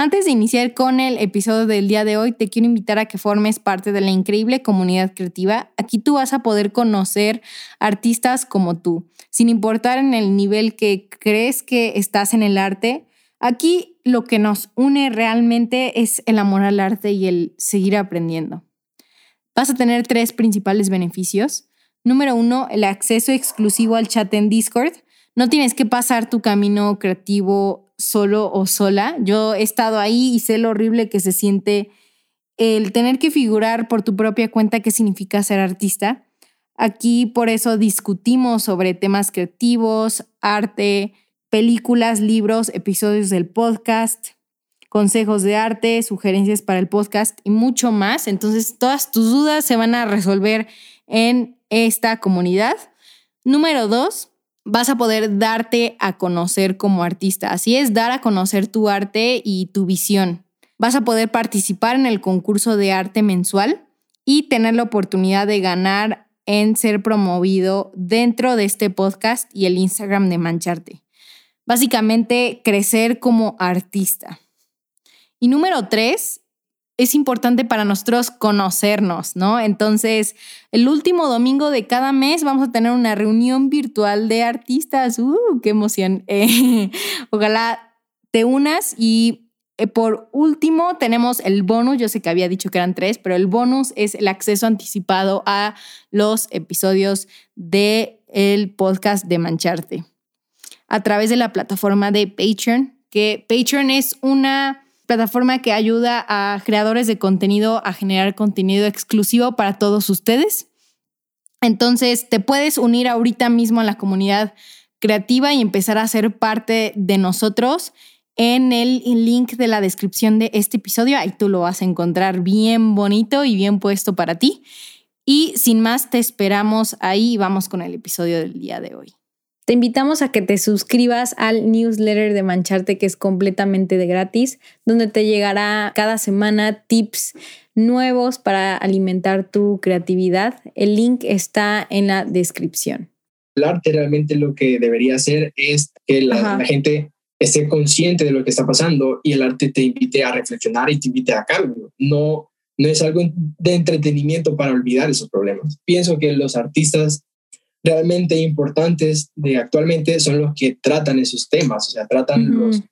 Antes de iniciar con el episodio del día de hoy, te quiero invitar a que formes parte de la increíble comunidad creativa. Aquí tú vas a poder conocer artistas como tú, sin importar en el nivel que crees que estás en el arte. Aquí lo que nos une realmente es el amor al arte y el seguir aprendiendo. Vas a tener tres principales beneficios. Número uno, el acceso exclusivo al chat en Discord. No tienes que pasar tu camino creativo solo o sola. Yo he estado ahí y sé lo horrible que se siente el tener que figurar por tu propia cuenta qué significa ser artista. Aquí por eso discutimos sobre temas creativos, arte, películas, libros, episodios del podcast, consejos de arte, sugerencias para el podcast y mucho más. Entonces todas tus dudas se van a resolver en esta comunidad. Número dos, vas a poder darte a conocer como artista. Así es, dar a conocer tu arte y tu visión. Vas a poder participar en el concurso de arte mensual y tener la oportunidad de ganar en ser promovido dentro de este podcast y el Instagram de Mancharte. Básicamente, crecer como artista. Y número tres, es importante para nosotros conocernos, ¿no? Entonces, el último domingo de cada mes vamos a tener una reunión virtual de artistas. ¡Uh, qué emoción! Eh, ojalá te unas y eh, por último tenemos el bonus, yo sé que había dicho que eran tres, pero el bonus es el acceso anticipado a los episodios del el podcast de Mancharte a través de la plataforma de Patreon, que Patreon es una plataforma que ayuda a creadores de contenido a generar contenido exclusivo para todos ustedes. Entonces, te puedes unir ahorita mismo a la comunidad creativa y empezar a ser parte de nosotros en el link de la descripción de este episodio. Ahí tú lo vas a encontrar bien bonito y bien puesto para ti. Y sin más, te esperamos ahí y vamos con el episodio del día de hoy. Te invitamos a que te suscribas al newsletter de Mancharte que es completamente de gratis, donde te llegará cada semana tips nuevos para alimentar tu creatividad. El link está en la descripción. El arte realmente lo que debería hacer es que la, gente esté consciente de lo que está pasando y el arte te invite a reflexionar y te invite a cambio. No, no es algo de entretenimiento para olvidar esos problemas. Pienso que los artistas realmente importantes de actualmente son los que tratan esos temas, o sea, tratan los,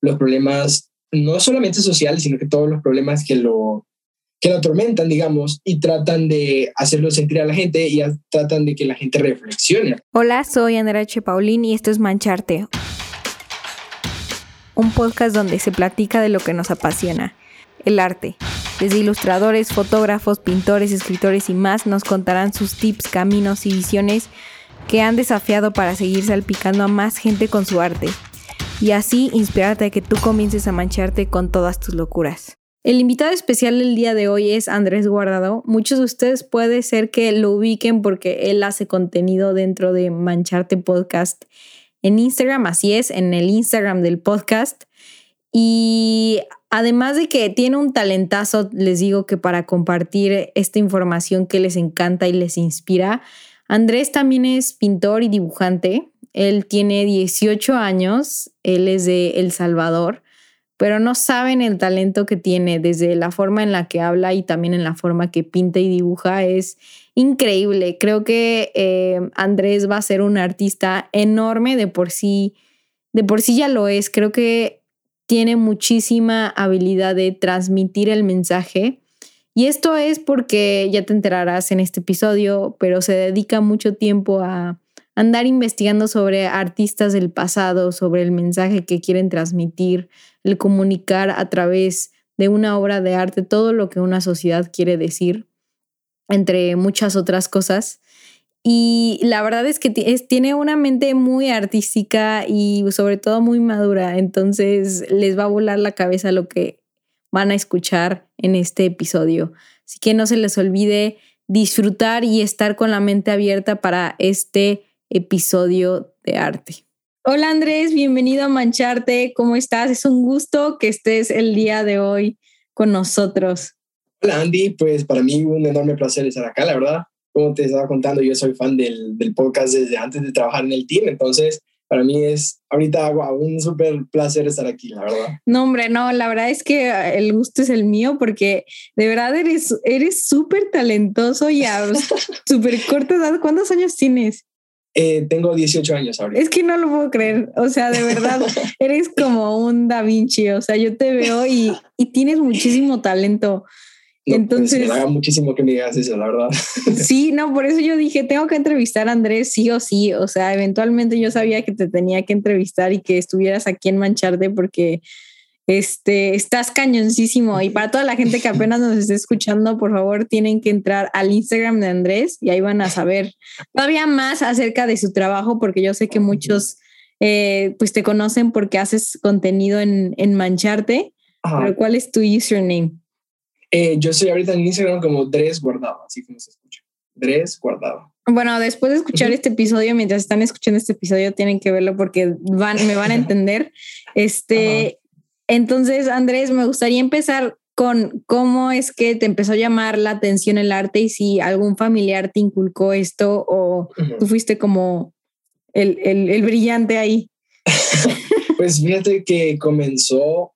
los problemas no solamente sociales, sino que todos los problemas que lo, que lo atormentan, digamos, y tratan de hacerlo sentir a la gente y tratan de que la gente reflexione. Hola, soy Andrea H. Paulín y esto es Mancharte, un podcast donde se platica de lo que nos apasiona, el arte. Desde ilustradores, fotógrafos, pintores, escritores y más nos contarán sus tips, caminos y visiones que han desafiado para seguir salpicando a más gente con su arte. Y así inspirarte a que tú comiences a mancharte con todas tus locuras. El invitado especial del día de hoy es Andrés Guardado. Muchos de ustedes puede ser que lo ubiquen porque él hace contenido dentro de Mancharte Podcast en Instagram, así es, en el Instagram del podcast. Y además de que tiene un talentazo, les digo que para compartir esta información que les encanta y les inspira, Andrés también es pintor y dibujante. Él tiene 18 años, él es de El Salvador, pero no saben el talento que tiene desde la forma en la que habla y también en la forma que pinta y dibuja. Es increíble. Creo que eh, Andrés va a ser un artista enorme de por sí. De por sí ya lo es. Creo que tiene muchísima habilidad de transmitir el mensaje. Y esto es porque ya te enterarás en este episodio, pero se dedica mucho tiempo a andar investigando sobre artistas del pasado, sobre el mensaje que quieren transmitir, el comunicar a través de una obra de arte todo lo que una sociedad quiere decir, entre muchas otras cosas. Y la verdad es que tiene una mente muy artística y sobre todo muy madura, entonces les va a volar la cabeza lo que van a escuchar en este episodio. Así que no se les olvide disfrutar y estar con la mente abierta para este episodio de arte. Hola Andrés, bienvenido a Mancharte. ¿Cómo estás? Es un gusto que estés el día de hoy con nosotros. Hola Andy, pues para mí un enorme placer estar acá, la verdad como te estaba contando, yo soy fan del, del, podcast desde antes de trabajar en el team, entonces para mí es ahorita un súper placer estar aquí, la verdad. No, hombre, no, la verdad es que el gusto es el mío porque de verdad eres eres súper talentoso y a súper corta edad. ¿Cuántos años tienes? Eh, tengo 18 años ahora. Es que no lo puedo creer. O sea, de verdad, eres como un Da Vinci. O sea, yo te veo y, y tienes muchísimo talento. Pues, Entonces, me haga muchísimo que me digas eso, la verdad. Sí, no, por eso yo dije, tengo que entrevistar a Andrés sí o sí. O sea, eventualmente yo sabía que te tenía que entrevistar y que estuvieras aquí en Mancharte porque este, estás cañoncísimo. Y para toda la gente que apenas nos esté escuchando, por favor, tienen que entrar al Instagram de Andrés y ahí van a saber todavía más acerca de su trabajo, porque yo sé que muchos eh, pues te conocen porque haces contenido en, en Mancharte. Pero ¿cuál es tu username? Eh, yo soy ahorita en Instagram como Dres Guardado, así como se escucha. Dres Guardado. Bueno, después de escuchar este episodio, mientras están escuchando este episodio, tienen que verlo porque van, me van a entender. Este, entonces, Andrés, me gustaría empezar con cómo es que te empezó a llamar la atención el arte y si algún familiar te inculcó esto o tú fuiste como el, el, el brillante ahí. pues fíjate que comenzó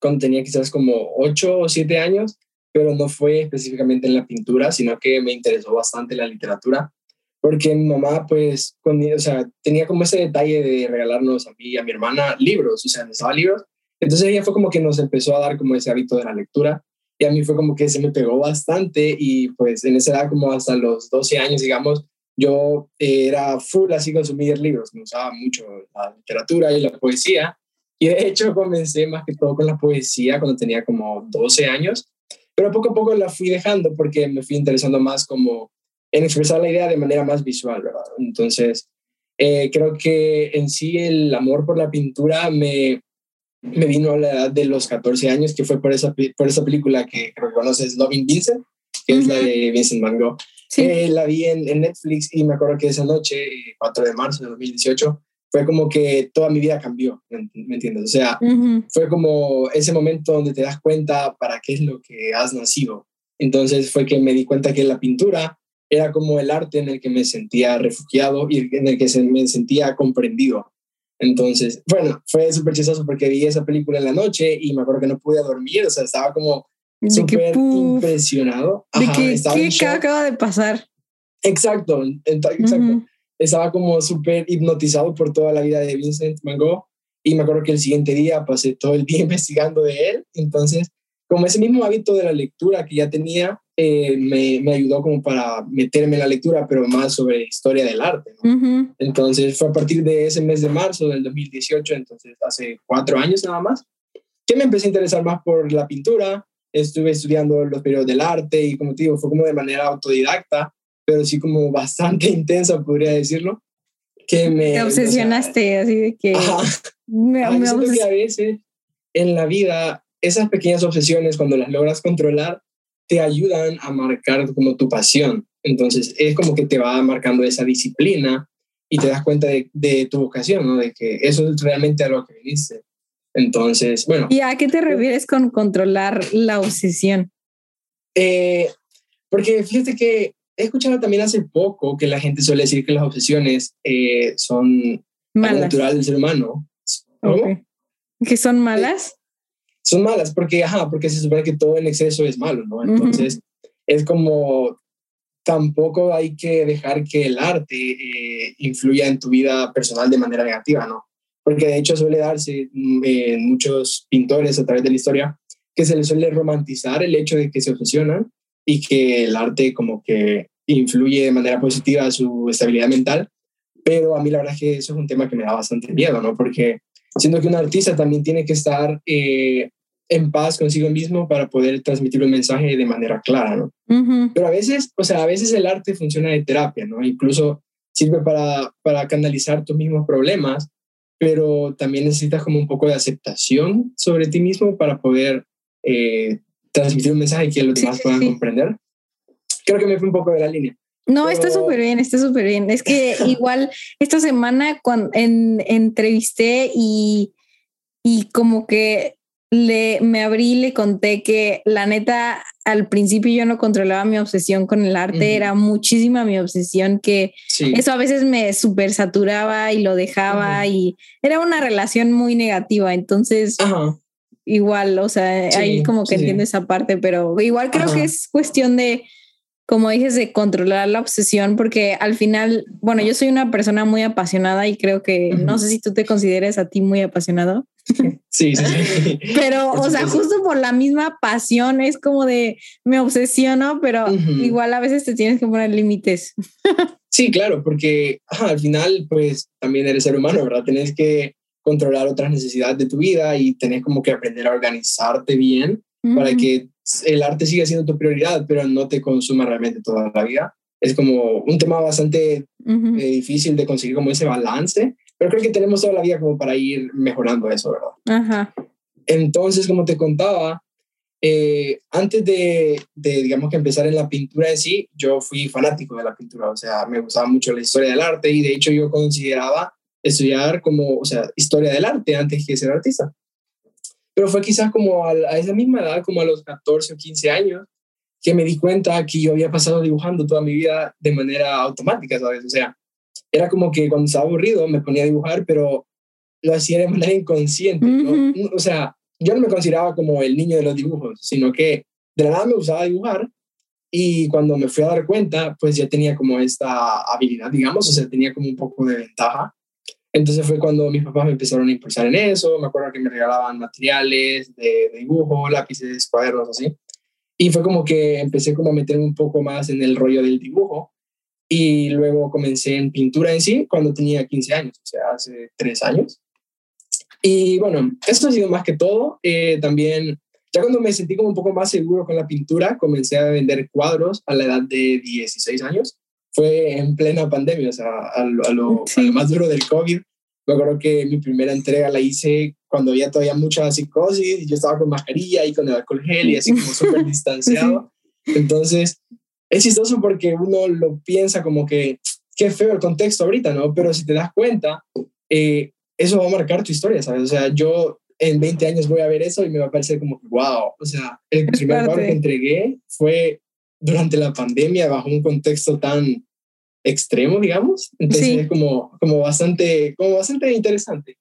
cuando tenía quizás como ocho o siete años pero no fue específicamente en la pintura, sino que me interesó bastante la literatura, porque mi mamá, pues, o sea, tenía como ese detalle de regalarnos a mí y a mi hermana libros, o sea, nos daba libros. Entonces ella fue como que nos empezó a dar como ese hábito de la lectura y a mí fue como que se me pegó bastante y pues en esa edad como hasta los 12 años, digamos, yo era full así consumir libros, me usaba mucho la literatura y la poesía y de hecho comencé más que todo con la poesía cuando tenía como 12 años pero poco a poco la fui dejando porque me fui interesando más como en expresar la idea de manera más visual, ¿verdad? Entonces, eh, creo que en sí el amor por la pintura me, me vino a la edad de los 14 años, que fue por esa, por esa película que creo que conoces, Loving Vincent, que es la de Vincent Van Gogh. Sí. Eh, la vi en, en, Netflix y me acuerdo que esa noche, 4 de marzo de 2018, fue como que toda mi vida cambió, ¿me entiendes? O sea, fue como ese momento donde te das cuenta para qué es lo que has nacido. Entonces fue que me di cuenta que la pintura era como el arte en el que me sentía refugiado y en el que me sentía comprendido. Entonces, bueno, fue súper chistoso porque vi esa película en la noche y me acuerdo que no pude dormir, o sea, estaba como súper impresionado. ¿De qué acaba de pasar? Exacto, exacto estaba como súper hipnotizado por toda la vida de Vincent Van Gogh y me acuerdo que el siguiente día pasé todo el día investigando de él, entonces como ese mismo hábito de la lectura que ya tenía, eh, me, me, ayudó como para meterme en la lectura, pero más sobre historia del arte. Entonces fue a partir de ese mes de marzo del 2018, entonces hace cuatro años nada más, que me empecé a interesar más por la pintura. Estuve estudiando los periodos del arte y como te digo, fue como de manera autodidacta pero sí como bastante intensa, podría decirlo. Que me, Te obsesionaste, así de que... Me, me que a veces en la vida esas pequeñas obsesiones, cuando las logras controlar, te ayudan a marcar como tu pasión. Entonces es como que te va marcando esa disciplina y te das cuenta de, de tu vocación, ¿no? De que eso es realmente a lo que viniste. Entonces, bueno. ¿Y a qué te refieres con controlar la obsesión? Eh, porque fíjate que he escuchado también hace poco que la gente suele decir que las obsesiones eh, son natural del ser humano. ¿Que son malas? Son malas porque, ajá, porque se supone que todo en exceso es malo, ¿no? Entonces, es como tampoco hay que dejar que el arte eh, influya en tu vida personal de manera negativa, ¿no? Porque de hecho suele darse mm, en muchos pintores a través de la historia que se les suele romantizar el hecho de que se obsesionan y que el arte como que influye de manera positiva su estabilidad mental, pero a mí la verdad es que eso es un tema que me da bastante miedo, ¿no? Porque siendo que un artista también tiene que estar eh, en paz consigo mismo para poder transmitir un mensaje de manera clara, ¿no? Pero a veces, o sea, a veces el arte funciona de terapia, ¿no? Incluso sirve para, para canalizar tus mismos problemas, pero también necesitas como un poco de aceptación sobre ti mismo para poder eh, transmitir un mensaje que los demás puedan comprender. Creo que me fui un poco de la línea. No, está súper bien, está súper bien. Es que igual esta semana cuando en, entrevisté y, y como que le, me abrí y le conté que la neta, al principio yo no controlaba mi obsesión con el arte, era muchísima mi obsesión que eso a veces me super saturaba y lo dejaba y era una relación muy negativa. Entonces, igual, o sea, ahí como que entiendo esa parte, pero igual creo que es cuestión de como dices, de controlar la obsesión, porque al final, bueno, yo soy una persona muy apasionada y creo que, no sé si tú te consideres a ti muy apasionado. Sí, sí, sí. Pero, o sea, justo por la misma pasión es como de, me obsesiono, pero igual a veces te tienes que poner límites. Sí, claro, porque al final, pues también eres ser humano, ¿verdad? Tienes que controlar otras necesidades de tu vida y tenés como que aprender a organizarte bien para que el arte siga siendo tu prioridad, pero no te consuma realmente toda la vida. Es como un tema bastante eh, difícil de conseguir como ese balance, pero creo que tenemos toda la vida como para ir mejorando eso, ¿verdad? Ajá. Entonces, como te contaba, eh, antes de, de, digamos que empezar en la pintura en sí, yo fui fanático de la pintura, o sea, me gustaba mucho la historia del arte y de hecho yo consideraba estudiar como, o sea, historia del arte antes que ser artista. Pero fue quizás como a, esa misma edad, como a los 14 o 15 años, que me di cuenta que yo había pasado dibujando toda mi vida de manera automática, ¿sabes? O sea, era como que cuando estaba aburrido me ponía a dibujar, pero lo hacía de manera inconsciente, ¿no? O sea, yo no me consideraba como el niño de los dibujos, sino que de la nada me gustaba dibujar y cuando me fui a dar cuenta, pues ya tenía como esta habilidad, digamos, o sea, tenía como un poco de ventaja. Entonces fue cuando mis papás me empezaron a impulsar en eso, me acuerdo que me regalaban materiales de, dibujo, lápices, cuadernos, así. Y fue como que empecé como a meterme un poco más en el rollo del dibujo. Y luego comencé en pintura en sí cuando tenía 15 años, o sea, hace tres años. Y bueno, esto ha sido más que todo. Eh, también, ya cuando me sentí como un poco más seguro con la pintura, comencé a vender cuadros a la edad de 16 años fue en plena pandemia, o sea, a lo, más duro del COVID. Me acuerdo que mi primera entrega la hice cuando había todavía mucha psicosis y yo estaba con mascarilla y con el alcohol gel y así como súper distanciado. Entonces, es chistoso porque uno lo piensa como que qué feo el contexto ahorita, ¿no? Pero si te das cuenta, eh, eso va a marcar tu historia, ¿sabes? O sea, yo en 20 años voy a ver eso y me va a parecer como wow, o sea, el primer cuadro que entregué fue durante la pandemia bajo un contexto tan extremo, digamos. Entonces es como, como, bastante, como bastante interesante.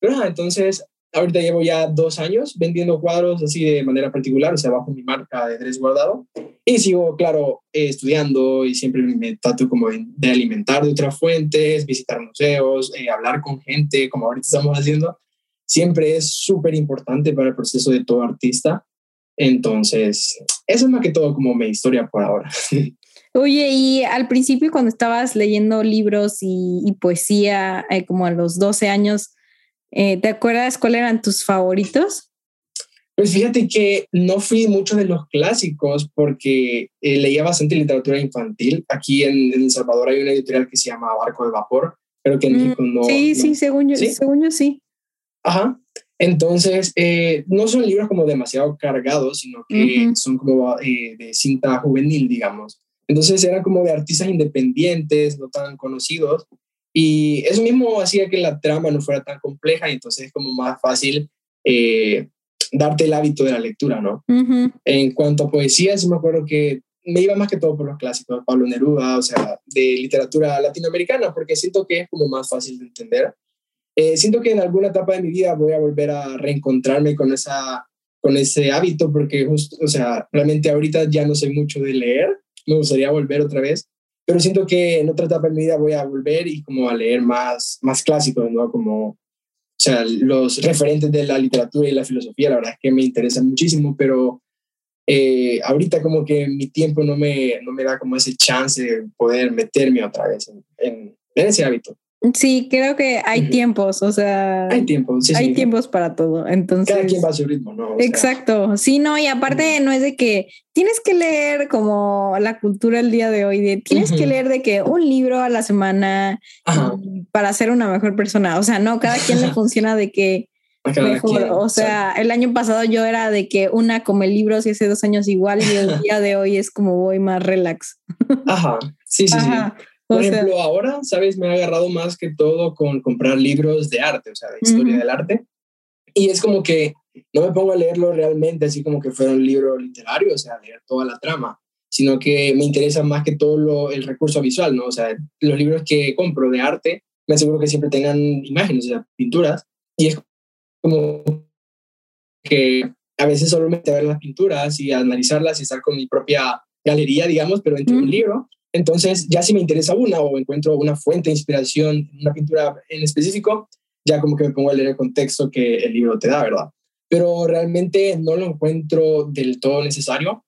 Pero entonces ahorita llevo ya dos años vendiendo cuadros así de manera particular, o sea, bajo mi marca de Dres Guardado. Y sigo, claro, estudiando y siempre me trato como de, alimentar de otras fuentes, visitar museos, eh, hablar con gente, como ahorita estamos haciendo. Siempre es súper importante para el proceso de todo artista entonces, eso es más que todo como mi historia por ahora. Oye, y al principio cuando estabas leyendo libros y, poesía, eh, como a los 12 años, eh, ¿te acuerdas cuáles eran tus favoritos? Pues fíjate que no fui mucho de los clásicos porque eh, leía bastante literatura infantil. Aquí en, El Salvador hay una editorial que se llama Barco de Vapor, pero que en mm, México no. Sí, sí, según yo, según yo sí. Ajá. Entonces, eh, no son libros como demasiado cargados, sino que son como eh, de cinta juvenil, digamos. Entonces, eran como de artistas independientes, no tan conocidos. Y eso mismo hacía que la trama no fuera tan compleja y entonces es como más fácil eh, darte el hábito de la lectura, ¿no? En cuanto a poesía, sí me acuerdo que me iba más que todo por los clásicos, Pablo Neruda, o sea, de literatura latinoamericana, porque siento que es como más fácil de entender. Eh, siento que en alguna etapa de mi vida voy a volver a reencontrarme con, esa, con ese hábito, porque justo, o sea, realmente ahorita ya no soy mucho de leer, me gustaría volver otra vez, pero siento que en otra etapa de mi vida voy a volver y como a leer más, más clásicos, ¿no? Como, o sea, los referentes de la literatura y la filosofía, la verdad es que me interesan muchísimo, pero eh, ahorita como que mi tiempo no me, no me da como ese chance de poder meterme otra vez en, en ese hábito. Sí, creo que hay tiempos, o sea, hay tiempos, sí, hay tiempos para todo. Entonces, cada quien va a su ritmo, ¿no? exacto. Sí, no, y aparte no es de que tienes que leer como la cultura el día de hoy, de tienes que leer de que un libro a la semana para ser una mejor persona. O sea, no, cada quien le funciona de que mejor. o sea, el año pasado yo era de que una come libros y hace dos años igual y el día de hoy es como voy más relax. Ajá, sí, sí, sí. Por ejemplo, ahora, ¿sabes? Me ha agarrado más que todo con comprar libros de arte, o sea, de historia del arte. Y es como que no me pongo a leerlo realmente así como que fuera un libro literario, o sea, leer toda la trama, sino que me interesa más que todo lo, el recurso visual, ¿no? O sea, los libros que compro de arte, me aseguro que siempre tengan imágenes, o sea, pinturas, y es como que a veces solo me ver las pinturas y analizarlas y estar con mi propia galería, digamos, pero dentro de un libro. Entonces, ya si me interesa una o encuentro una fuente de inspiración una pintura en específico, ya como que me pongo a leer el contexto que el libro te da, ¿verdad? Pero realmente no lo encuentro del todo necesario,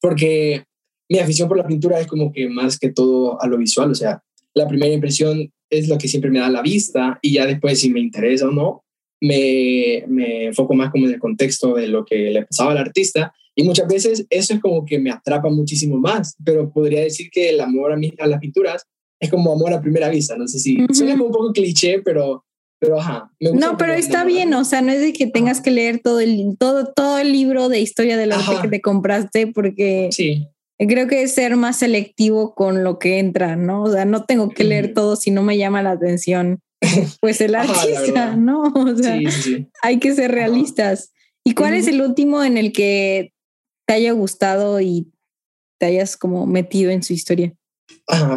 porque mi afición por la pintura es como que más que todo a lo visual, o sea, la primera impresión es lo que siempre me da la vista y ya después si me interesa o no, me, me enfoco más como en el contexto de lo que le pasaba al artista y muchas veces eso es como que me atrapa muchísimo más, pero podría decir que el amor a, mí, a las pinturas es como amor a primera vista, no sé si suena como un poco cliché, pero, pero ajá. no, pero está bien, o sea, no es de que tengas que leer todo el, todo, todo el libro de historia del arte que te compraste, porque sí. creo que es ser más selectivo con lo que entra, ¿no? O sea, no tengo que leer todo si no me llama la atención. Pues el artista, ¿no? O sea, hay que ser realistas. ¿Y cuál es el último en el que te haya gustado y te hayas como metido en su historia?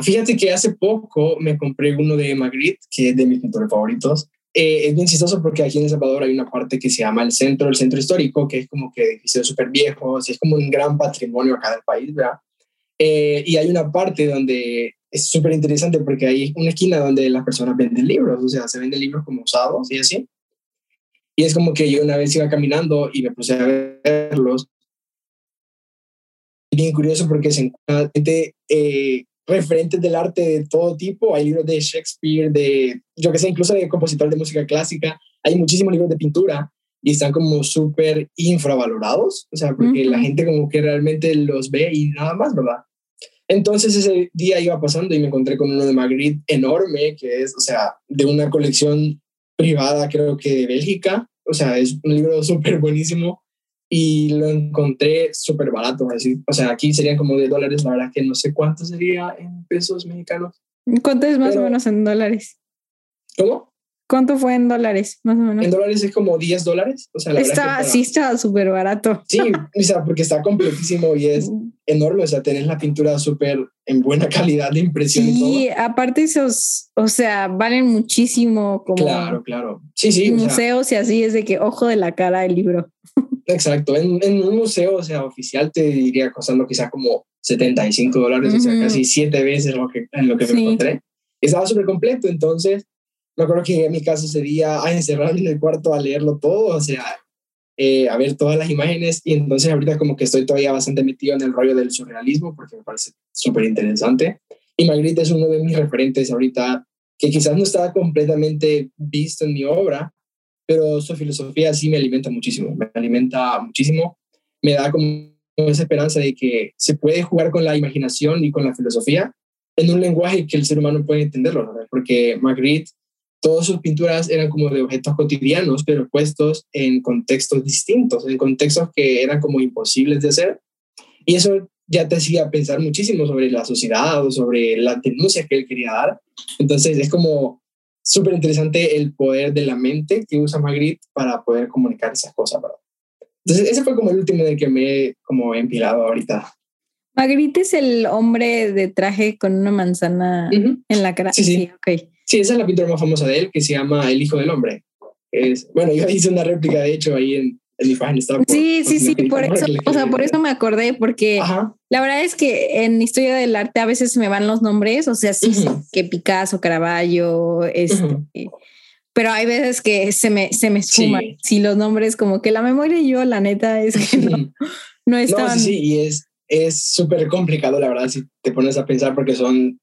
fíjate que hace poco me compré uno de Magritte, que es de mis pintores favoritos. Eh, es bien chistoso porque aquí en El Salvador hay una parte que se llama el centro, el centro histórico, que es como que edificios súper viejos, es como un gran patrimonio acá del país, ¿verdad? Eh, y hay una parte donde es súper interesante porque hay una esquina donde las personas venden libros, o sea, se venden libros como usados y así. Y es como que yo una vez iba caminando y me puse a verlos. Bien curioso porque se encuentran eh, referentes del arte de todo tipo. Hay libros de Shakespeare, de, yo que sé, incluso de compositor de música clásica. Hay muchísimos libros de pintura y están como súper infravalorados. O sea, porque la gente como que realmente los ve y nada más, ¿verdad? Entonces ese día iba pasando y me encontré con uno de Magritte enorme, que es, o sea, de una colección privada, creo que de Bélgica. O sea, es un libro súper buenísimo y lo encontré súper barato. Así. O sea, aquí serían como de dólares, la verdad que no sé cuánto sería en pesos mexicanos. ¿Cuánto es más o menos en dólares? ¿Cómo? ¿Cuánto fue en dólares, más o menos? En dólares es como 10 dólares. O sea, la está, sí, está súper barato. Sí, o sea, porque está completísimo y es enorme. O sea, tenés la pintura súper en buena calidad de impresión. Sí, y aparte esos, o sea, valen muchísimo. Como claro, claro. Sí, sí. Museos y así es de que ojo de la cara el libro. Exacto. En, en, un museo, o sea, oficial te diría costando quizás como 75 dólares, o sea, casi siete veces lo que, en lo que me encontré. Estaba súper completo, entonces me acuerdo que en mi casa ese día a encerrarme en el cuarto a leerlo todo, o sea, eh, a ver todas las imágenes y entonces ahorita como que estoy todavía bastante metido en el rollo del surrealismo porque me parece súper interesante. Y Magritte es uno de mis referentes ahorita que quizás no está completamente visto en mi obra, pero su filosofía sí me alimenta muchísimo, me alimenta muchísimo, me da como esa esperanza de que se puede jugar con la imaginación y con la filosofía en un lenguaje que el ser humano puede entenderlo, ¿no? porque Magritte todas sus pinturas eran como de objetos cotidianos, pero puestos en contextos distintos, en contextos que eran como imposibles de hacer. Y eso ya te hacía pensar muchísimo sobre la sociedad o sobre las denuncias que él quería dar. Entonces es como súper interesante el poder de la mente que usa Magritte para poder comunicar esas cosas, ¿verdad? Entonces ese fue como el último de que me he como empilado ahorita. Magritte es el hombre de traje con una manzana en la cara. Sí, sí. sí okay. Sí, esa es la pintura más famosa de él, que se llama El Hijo del Hombre. Es, bueno, yo hice una réplica, de hecho, ahí en, en mi página. sí, sí, sí, por eso, o sea, por eso me acordé, porque la verdad es que en historia del arte a veces me van los nombres, o sea, sí, que Picasso, Caravaggio, este, pero hay veces que se me, se me suman, sí. los nombres, como que la memoria y yo, la neta, es que no, no están... No, sí, sí, y es es súper complicado, la verdad, si te pones a pensar, porque son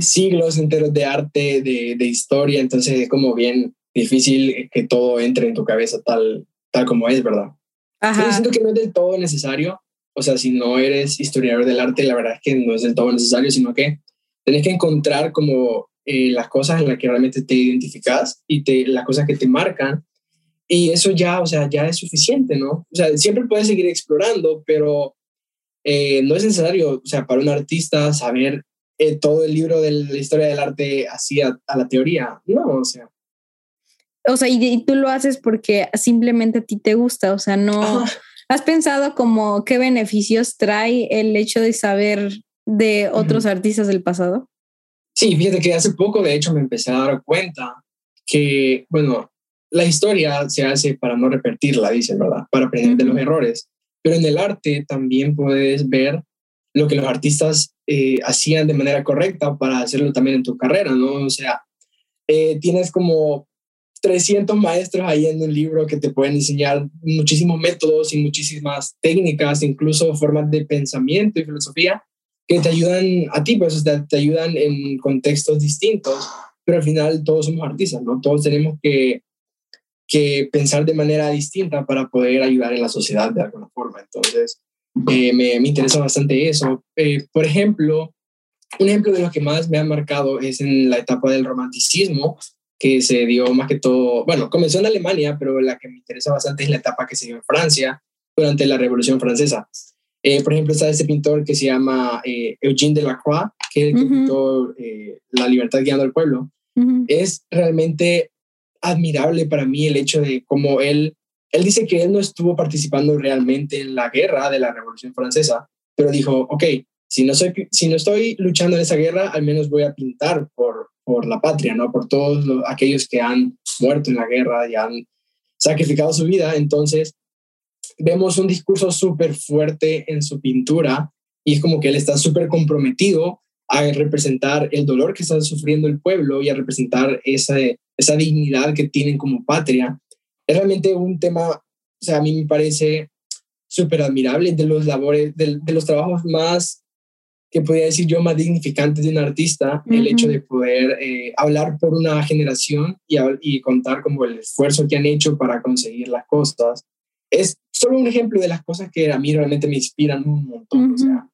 siglos enteros de arte, de, de, historia, entonces es como bien difícil que todo entre en tu cabeza tal, tal como es, ¿verdad? Ajá. Yo siento que no es del todo necesario, o sea, si no eres historiador del arte, la verdad es que no es del todo necesario, sino que tenés que encontrar como eh, las cosas en las que realmente te identificas y te, las cosas que te marcan, y eso ya, o sea, ya es suficiente, ¿no? O sea, siempre puedes seguir explorando, pero eh, no es necesario, o sea, para un artista saber eh, todo el libro de la historia del arte así a, la teoría. No, o sea. o sea, y, tú lo haces porque simplemente a ti te gusta, o sea, no... ¿Has pensado como qué beneficios trae el hecho de saber de otros artistas del pasado? Sí, fíjate que hace poco, de hecho, me empecé a dar cuenta que, bueno, la historia se hace para no repetirla, dicen, ¿verdad? Para aprender de los errores. Pero en el arte también puedes ver lo que los artistas eh, hacían de manera correcta para hacerlo también en tu carrera, ¿no? O sea, eh, tienes como 300 maestros ahí en un libro que te pueden enseñar muchísimos métodos y muchísimas técnicas, incluso formas de pensamiento y filosofía que te ayudan a ti, pues te, ayudan en contextos distintos, pero al final todos somos artistas, ¿no? Todos tenemos que, que pensar de manera distinta para poder ayudar en la sociedad de alguna forma. Entonces, eh, me, me, interesa bastante eso. Eh, por ejemplo, un ejemplo de lo que más me ha marcado es en la etapa del romanticismo, que se dio más que todo, bueno, comenzó en Alemania, pero la que me interesa bastante es la etapa que se dio en Francia durante la Revolución Francesa. Eh, por ejemplo, está este pintor que se llama eh, Eugène Delacroix, que es el que pintó eh, La libertad guiando al pueblo. Es realmente admirable para mí el hecho de cómo él, él dice que él no estuvo participando realmente en la guerra de la Revolución Francesa, pero dijo, ok, si no, estoy luchando en esa guerra, al menos voy a pintar por, la patria, ¿no? Por todos aquellos que han muerto en la guerra y han sacrificado su vida. Entonces, vemos un discurso súper fuerte en su pintura y es como que él está súper comprometido a representar el dolor que está sufriendo el pueblo y a representar esa dignidad que tienen como patria. Es realmente un tema, o sea, a mí me parece súper admirable de los labores, de, de los trabajos más que podría decir yo más dignificante de un artista, el hecho de poder eh, hablar por una generación y, y, contar como el esfuerzo que han hecho para conseguir las cosas. Es solo un ejemplo de las cosas que a mí realmente me inspiran un montón. O sea,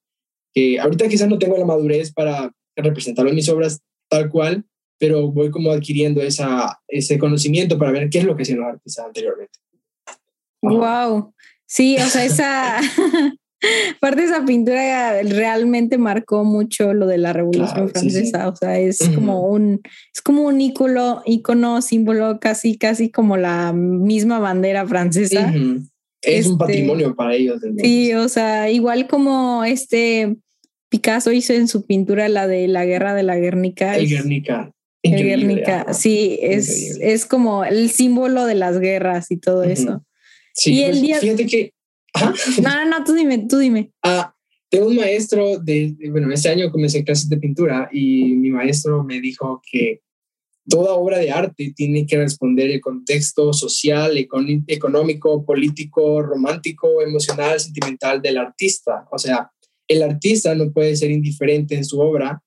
que ahorita quizás no tengo la madurez para representarlo en mis obras tal cual, pero voy como adquiriendo esa, ese conocimiento para ver qué es lo que hacían los artistas anteriormente. Wow. Sí, o sea, esa, Aparte, esa pintura realmente marcó mucho lo de la Revolución Francesa. O sea, es como un, es como un ícono, ícono, símbolo, casi, casi como la misma bandera francesa. Es un este, patrimonio para ellos. Sí, o sea, igual como este Picasso hizo en su pintura la de la guerra de la Guernica. El Guernica. El Guernica, sí, es, es como el símbolo de las guerras y todo eso. Sí, y el pues, día... fíjate que no, no, tú dime, tú dime. Ah, tengo un maestro de, bueno, este año comencé clases de pintura y mi maestro me dijo que toda obra de arte tiene que responder el contexto social, económico, político, romántico, emocional, sentimental del artista. O sea, el artista no puede ser indiferente en su obra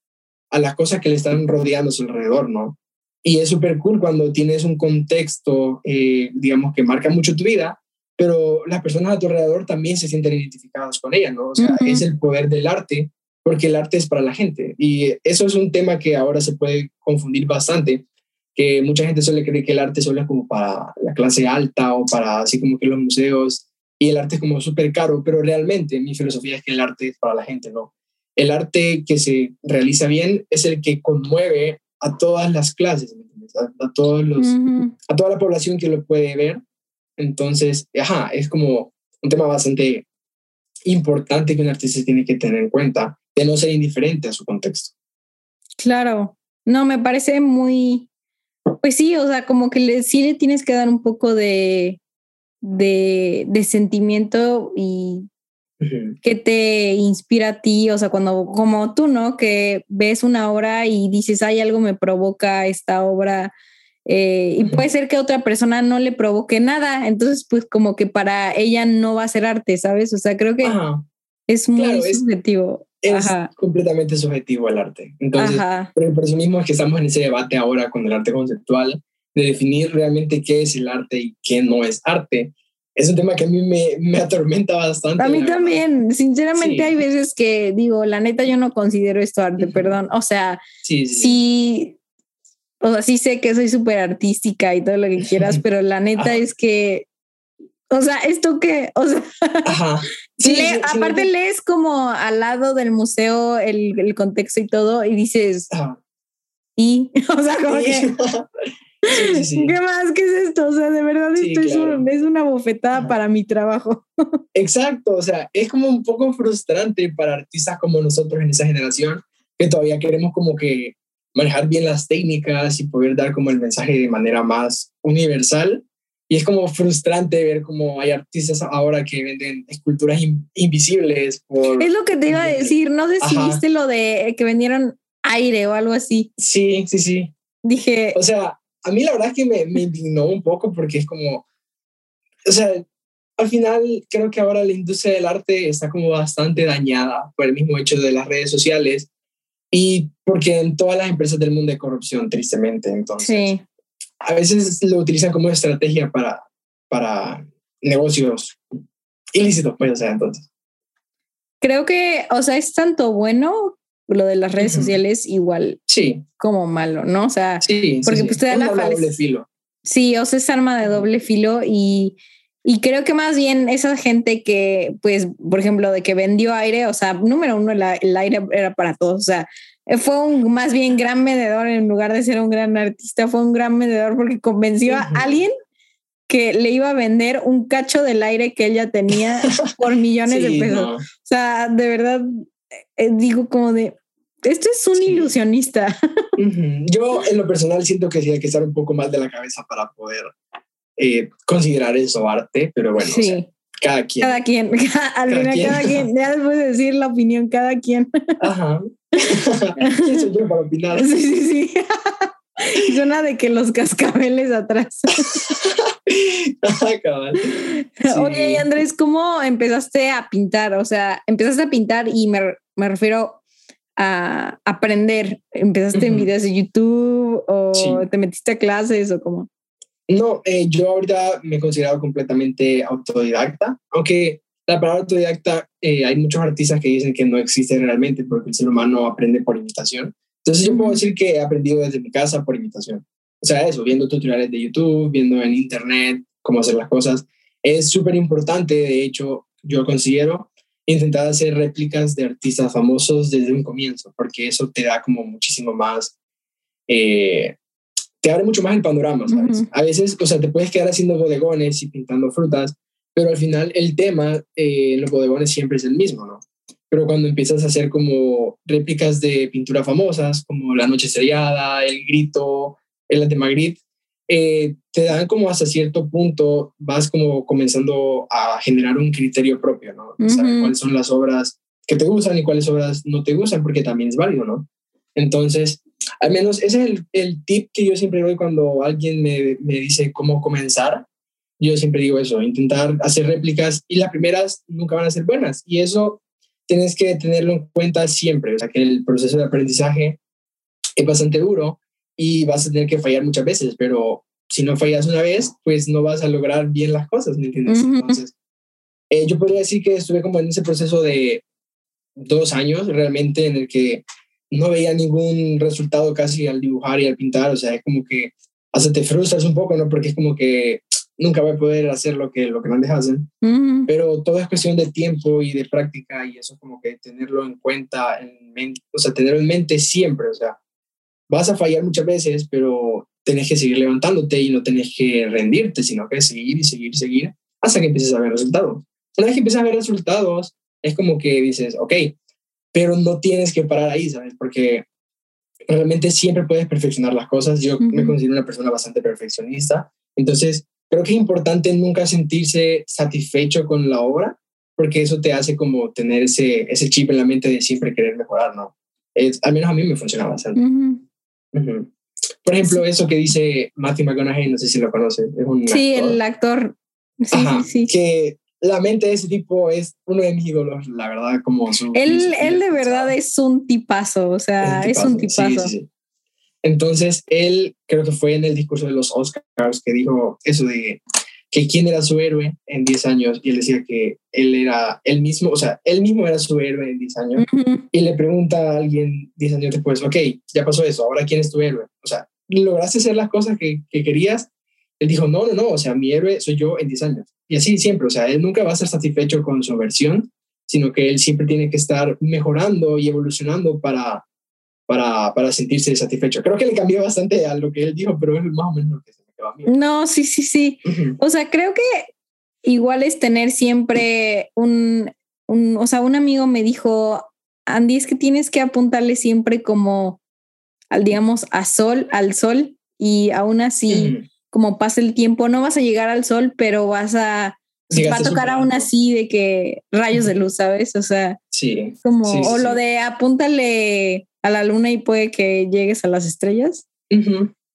a las cosas que le están rodeando a su alrededor, ¿no? Y es súper cool cuando tienes un contexto, eh, digamos, que marca mucho tu vida, pero las personas a tu alrededor también se sienten identificadas con ella, ¿no? O sea, es el poder del arte, porque el arte es para la gente. Y eso es un tema que ahora se puede confundir bastante, que mucha gente suele creer que el arte solo es como para la clase alta o para así como que los museos, y el arte es como súper caro, pero realmente mi filosofía es que el arte es para la gente, ¿no? El arte que se realiza bien es el que conmueve a todas las clases, a, todos los, a toda la población que lo puede ver. Entonces, ajá, es como un tema bastante importante que un artista tiene que tener en cuenta, de no ser indiferente a su contexto. Claro, no, me parece muy, pues sí, o sea, como que le, sí le tienes que dar un poco de, de, de sentimiento y que te inspira a ti, o sea, cuando como tú, ¿no? Que ves una obra y dices, hay algo me provoca esta obra eh, y puede ser que otra persona no le provoque nada, entonces pues como que para ella no va a ser arte, ¿sabes? O sea, creo que es muy subjetivo. Es, completamente subjetivo el arte. Entonces, por, eso mismo es que estamos en ese debate ahora con el arte conceptual, de definir realmente qué es el arte y qué no es arte. Es un tema que a mí me, me atormenta bastante. A mí también, sinceramente hay veces que digo, la neta yo no considero esto arte, perdón. O sea, sí, sí o sea, sí sé que soy súper artística y todo lo que quieras, pero la neta es que, o sea, esto que, o sea, aparte lees como al lado del museo el, el contexto y todo y dices, y, o sea, como que... ¿Qué más? ¿Qué es esto? O sea, de verdad esto es, una bofetada para mi trabajo. Exacto, o sea, es como un poco frustrante para artistas como nosotros en esa generación, que todavía queremos como que manejar bien las técnicas y poder dar como el mensaje de manera más universal. Y es como frustrante ver cómo hay artistas ahora que venden esculturas invisibles. Por, es lo que te iba a decir, no sé si viste lo de que vendieron aire o algo así. Sí, sí, sí. Dije... O sea, a mí la verdad es que me, me indignó un poco porque es como, o sea, al final creo que ahora la industria del arte está como bastante dañada por el mismo hecho de las redes sociales y porque en todas las empresas del mundo hay corrupción, tristemente. Entonces, sí. a veces lo utilizan como estrategia para, para negocios ilícitos, pues, o sea, entonces. Creo que, o sea, es tanto bueno lo de las redes sociales igual sí. como malo, ¿no? O sea, sí, porque pues te da la doble filo. Sí, o sea, es arma de doble filo y, y creo que más bien esa gente que, pues, por ejemplo, de que vendió aire, o sea, número uno, el aire era para todos, o sea, fue un más bien gran vendedor en lugar de ser un gran artista, fue un gran vendedor porque convenció a alguien que le iba a vender un cacho del aire que ella tenía por millones de pesos. O sea, de verdad, digo como de, esto es un ilusionista. Yo en lo personal siento que sí hay que estar un poco más de la cabeza para poder eh, considerar eso arte, pero bueno, cada quien. Cada quien, al final cada quien, ya después de decir la opinión, cada quien. Ajá. Yo para opinar? Sí, sí, sí. Suena de que los cascabeles atrás. Oye, Andrés, ¿cómo empezaste a pintar? O sea, empezaste a pintar y me, me refiero a aprender. ¿Empezaste en videos de YouTube o te metiste a clases o cómo? No, eh, yo ahorita me he considerado completamente autodidacta, aunque la palabra autodidacta, eh, hay muchos artistas que dicen que no existe realmente porque el ser humano aprende por imitación. Entonces yo puedo decir que he aprendido desde mi casa por imitación. O sea, eso, viendo tutoriales de YouTube, viendo en Internet cómo hacer las cosas. Es súper importante, de hecho, yo considero intentar hacer réplicas de artistas famosos desde un comienzo, porque eso te da como muchísimo más, eh, te abre mucho más el panorama, ¿sabes? A veces, o sea, te puedes quedar haciendo bodegones y pintando frutas, pero al final el tema eh, en los bodegones siempre es el mismo, ¿no? Pero cuando empiezas a hacer como réplicas de pintura famosas, como La Noche Estrellada, El Grito, el de Magritte, eh, te dan como hasta cierto punto, vas como comenzando a generar un criterio propio, ¿no? cuáles son las obras que te gustan y cuáles obras no te gustan, porque también es válido, ¿no? Entonces, al menos ese es el, el tip que yo siempre doy cuando alguien me, me, dice cómo comenzar. Yo siempre digo eso, intentar hacer réplicas y las primeras nunca van a ser buenas. Y eso tienes que tenerlo en cuenta siempre, o sea, que el proceso de aprendizaje es bastante duro y vas a tener que fallar muchas veces, pero si no fallas una vez, pues no vas a lograr bien las cosas, ¿me entiendes? Entonces, eh, yo podría decir que estuve como en ese proceso de dos años realmente en el que no veía ningún resultado casi al dibujar y al pintar, o sea, es como que hasta te frustras un poco, ¿no? Porque es como que nunca voy a poder hacer lo que, lo que me hacen, pero todo es cuestión de tiempo y de práctica y eso como que tenerlo en cuenta, en mente, o sea, tenerlo en mente siempre, o sea, vas a fallar muchas veces, pero tenés que seguir levantándote y no tenés que rendirte, sino que seguir y seguir y seguir hasta que empieces a ver resultados. Una vez que empiezas a ver resultados, es como que dices, ok, pero no tienes que parar ahí, ¿sabes? Porque realmente siempre puedes perfeccionar las cosas. Yo me considero una persona bastante perfeccionista, entonces creo que es importante nunca sentirse satisfecho con la obra, porque eso te hace como tener ese, ese chip en la mente de siempre querer mejorar, ¿no? Es, al menos a mí me funciona bastante. Por ejemplo, eso que dice Matthew McConaughey, no sé si lo conoces. Es un sí, el actor. Sí, sí, Que la mente de ese tipo es uno de mis ídolos, la verdad, como su... Él, él de verdad es un tipazo, o sea, es un tipazo. Entonces, él creo que fue en el discurso de los Oscars que dijo eso de que quién era su héroe en 10 años y él decía que él era el mismo, o sea, él mismo era su héroe en 10 años y le pregunta a alguien 10 años después, ok, ya pasó eso, ahora quién es tu héroe, o sea, ¿lograste hacer las cosas que, que querías? Él dijo, no, no, no, o sea, mi héroe soy yo en 10 años. Y así siempre, o sea, él nunca va a estar satisfecho con su versión, sino que él siempre tiene que estar mejorando y evolucionando para para, para sentirse satisfecho. Creo que le cambió bastante a lo que él dijo, pero es más o menos lo que se No, sí, sí, sí. O sea, creo que igual es tener siempre un, un, o sea, un amigo me dijo, Andy, es que tienes que apuntarle siempre como al, digamos, a sol, al sol, y aún así, como pasa el tiempo, no vas a llegar al sol, pero vas a, va a tocar aún así de que rayos de luz, ¿sabes? O sea, sí. Como, o lo de apúntale a la luna y puede que llegues a las estrellas.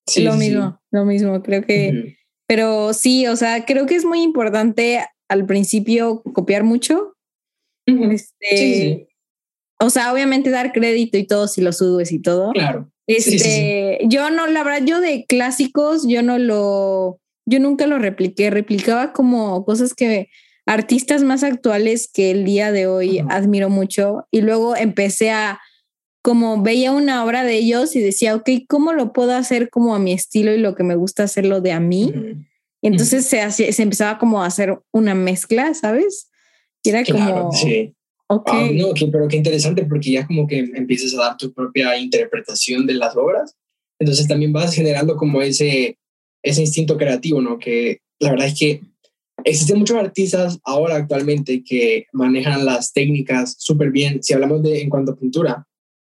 Sí, lo mismo, lo mismo, creo que, pero sí, o sea, creo que es muy importante al principio copiar mucho. Este, o sea, obviamente dar crédito y todo si lo subes y todo. Claro. Este, yo no, la verdad, yo de clásicos, yo no lo, yo nunca lo repliqué, replicaba como cosas que artistas más actuales que el día de hoy admiro mucho y luego empecé a como veía una obra de ellos y decía, ok, ¿cómo lo puedo hacer como a mi estilo y lo que me gusta hacerlo de a mí? Y entonces se, se empezaba como a hacer una mezcla, ¿sabes? Y era como, sí. Ah, no, pero qué interesante porque ya como que empiezas a dar tu propia interpretación de las obras. Entonces también vas generando como ese, ese instinto creativo, ¿no? Que la verdad es que existen muchos artistas ahora actualmente que manejan las técnicas súper bien. Si hablamos de en cuanto a pintura,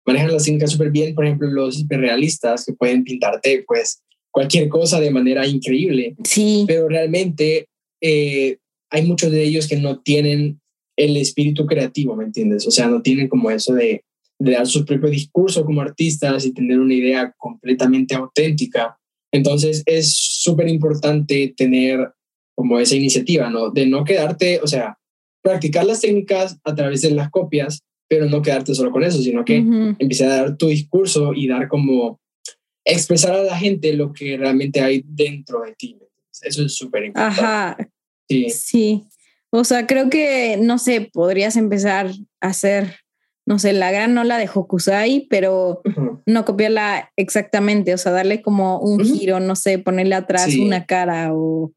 manejan las técnicas súper bien, por ejemplo, los hiperrealistas que pueden pintarte pues cualquier cosa de manera increíble. Sí. Pero realmente eh, hay muchos de ellos que no tienen el espíritu creativo, ¿me entiendes? O sea, no tienen como eso de, dar su propio discurso como artistas y tener una idea completamente auténtica. Entonces es súper importante tener como esa iniciativa, ¿no? De no quedarte, o sea, practicar las técnicas a través de las copias, pero no quedarte solo con eso, sino que empezar a dar tu discurso y dar como expresar a la gente lo que realmente hay dentro de ti. Eso es súper importante. Ajá. Sí. Sí. O sea, creo que, no sé, podrías empezar a hacer, no sé, la gran ola de Hokusai, pero no copiarla exactamente, o sea, darle como un giro, no sé, ponerle atrás una cara o,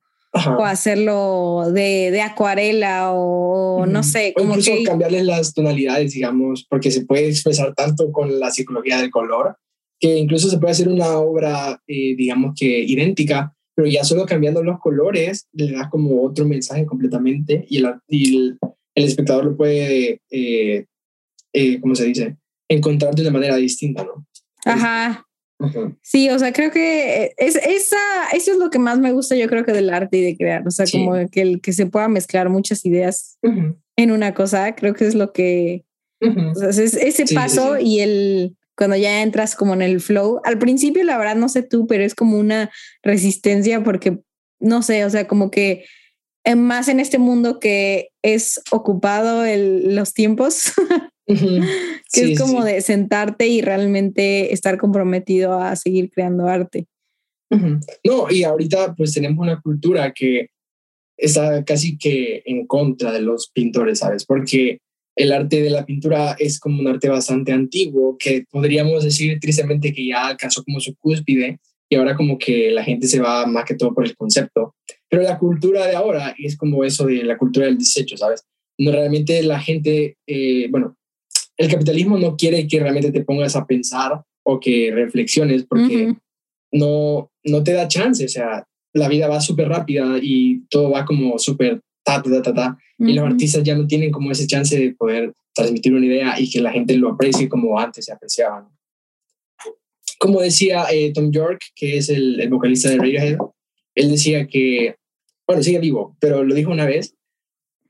o hacerlo de, de, acuarela o no sé. Como o incluso que... cambiarle las tonalidades, digamos, porque se puede expresar tanto con la psicología del color, que incluso se puede hacer una obra, eh, digamos que idéntica, pero ya solo cambiando los colores le da como otro mensaje completamente y el, el, espectador lo puede, eh, eh, ¿cómo se dice? Encontrar de una manera distinta, ¿no? Ajá. Sí, o sea, creo que es, esa, eso es lo que más me gusta, yo creo que del arte y de crear, o sea, como que, el, que se pueda mezclar muchas ideas en una cosa, creo que es lo que, o sea, es, ese paso y el, cuando ya entras como en el flow. Al principio, la verdad, no sé tú, pero es como una resistencia porque, no sé, o sea, como que más en este mundo que es ocupado el, los tiempos, que es como de sentarte y realmente estar comprometido a seguir creando arte. No, y ahorita pues tenemos una cultura que está casi que en contra de los pintores, ¿sabes? Porque el arte de la pintura es como un arte bastante antiguo, que podríamos decir tristemente que ya alcanzó como su cúspide y ahora como que la gente se va más que todo por el concepto. Pero la cultura de ahora es como eso de la cultura del desecho, ¿sabes? No realmente la gente, eh, bueno, el capitalismo no quiere que realmente te pongas a pensar o que reflexiones porque no, no te da chance, o sea, la vida va súper rápida y todo va como súper ta, ta, ta, ta, y los artistas ya no tienen como ese chance de poder transmitir una idea y que la gente lo aprecie como antes se apreciaban. Como decía eh, Tom York, que es el, vocalista de Radiohead, él decía que, bueno, sigue vivo, pero lo dijo una vez,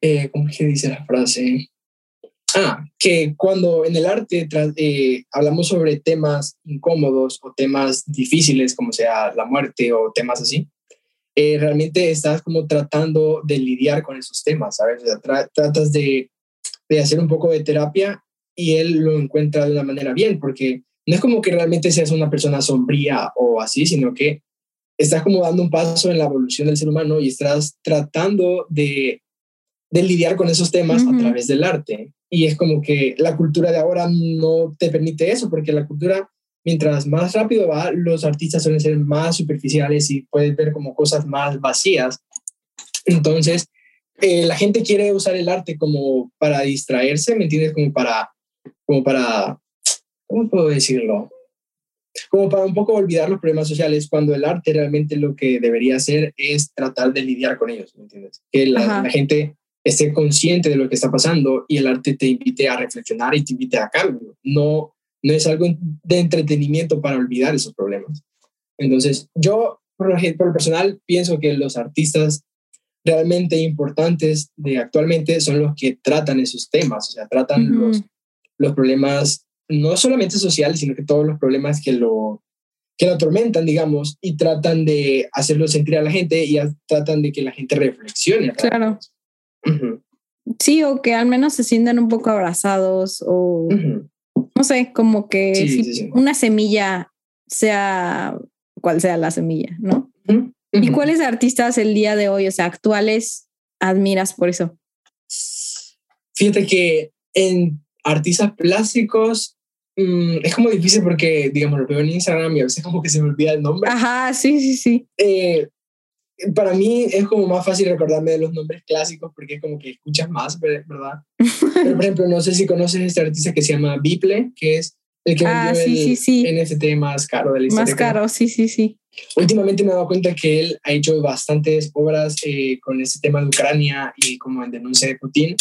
eh, ¿cómo es que dice la frase? Ah, que cuando en el arte eh, hablamos sobre temas incómodos o temas difíciles, como sea la muerte o temas así, eh, realmente estás como tratando de lidiar con esos temas, ¿sabes? O sea, tratas de, de, hacer un poco de terapia y él lo encuentra de una manera bien, porque no es como que realmente seas una persona sombría o así, sino que estás como dando un paso en la evolución del ser humano y estás tratando de, de lidiar con esos temas a través del arte. Y es como que la cultura de ahora no te permite eso, porque la cultura mientras más rápido va, los artistas suelen ser más superficiales y puedes ver como cosas más vacías. Entonces, eh, la gente quiere usar el arte como para distraerse, ¿me entiendes? Como para, como para ¿cómo puedo decirlo? Como para un poco olvidar los problemas sociales, cuando el arte realmente lo que debería hacer es tratar de lidiar con ellos, ¿me entiendes? Que la, gente esté consciente de lo que está pasando y el arte te invite a reflexionar y te invite a cambio. No, no es algo de entretenimiento para olvidar esos problemas. Entonces, yo, por lo personal, pienso que los artistas realmente importantes de actualmente son los que tratan esos temas, o sea, tratan los, los problemas no solamente sociales, sino que todos los problemas que lo, que lo atormentan, digamos, y tratan de hacerlo sentir a la gente y tratan de que la gente reflexione. Claro. Sí, o que al menos se sientan un poco abrazados o, no sé, como que una semilla sea cual sea la semilla, ¿no? ¿Y cuáles artistas el día de hoy, o sea, actuales, admiras por eso? Fíjate que en artistas plásticos mm, es como difícil porque, digamos, lo veo en Instagram y a veces como que se me olvida el nombre. Ajá, sí, sí, sí. Eh, para mí es como más fácil recordarme de los nombres clásicos porque es como que escuchas más, ¿verdad? Pero, por ejemplo, no sé si conoces este artista que se llama Biple, que es el que ah, sí, el sí, sí. NFT más caro de la historia. Más caro, sí, sí, sí. Últimamente me he dado cuenta que él ha hecho bastantes obras eh, con ese tema de Ucrania y como en denuncia de Putin,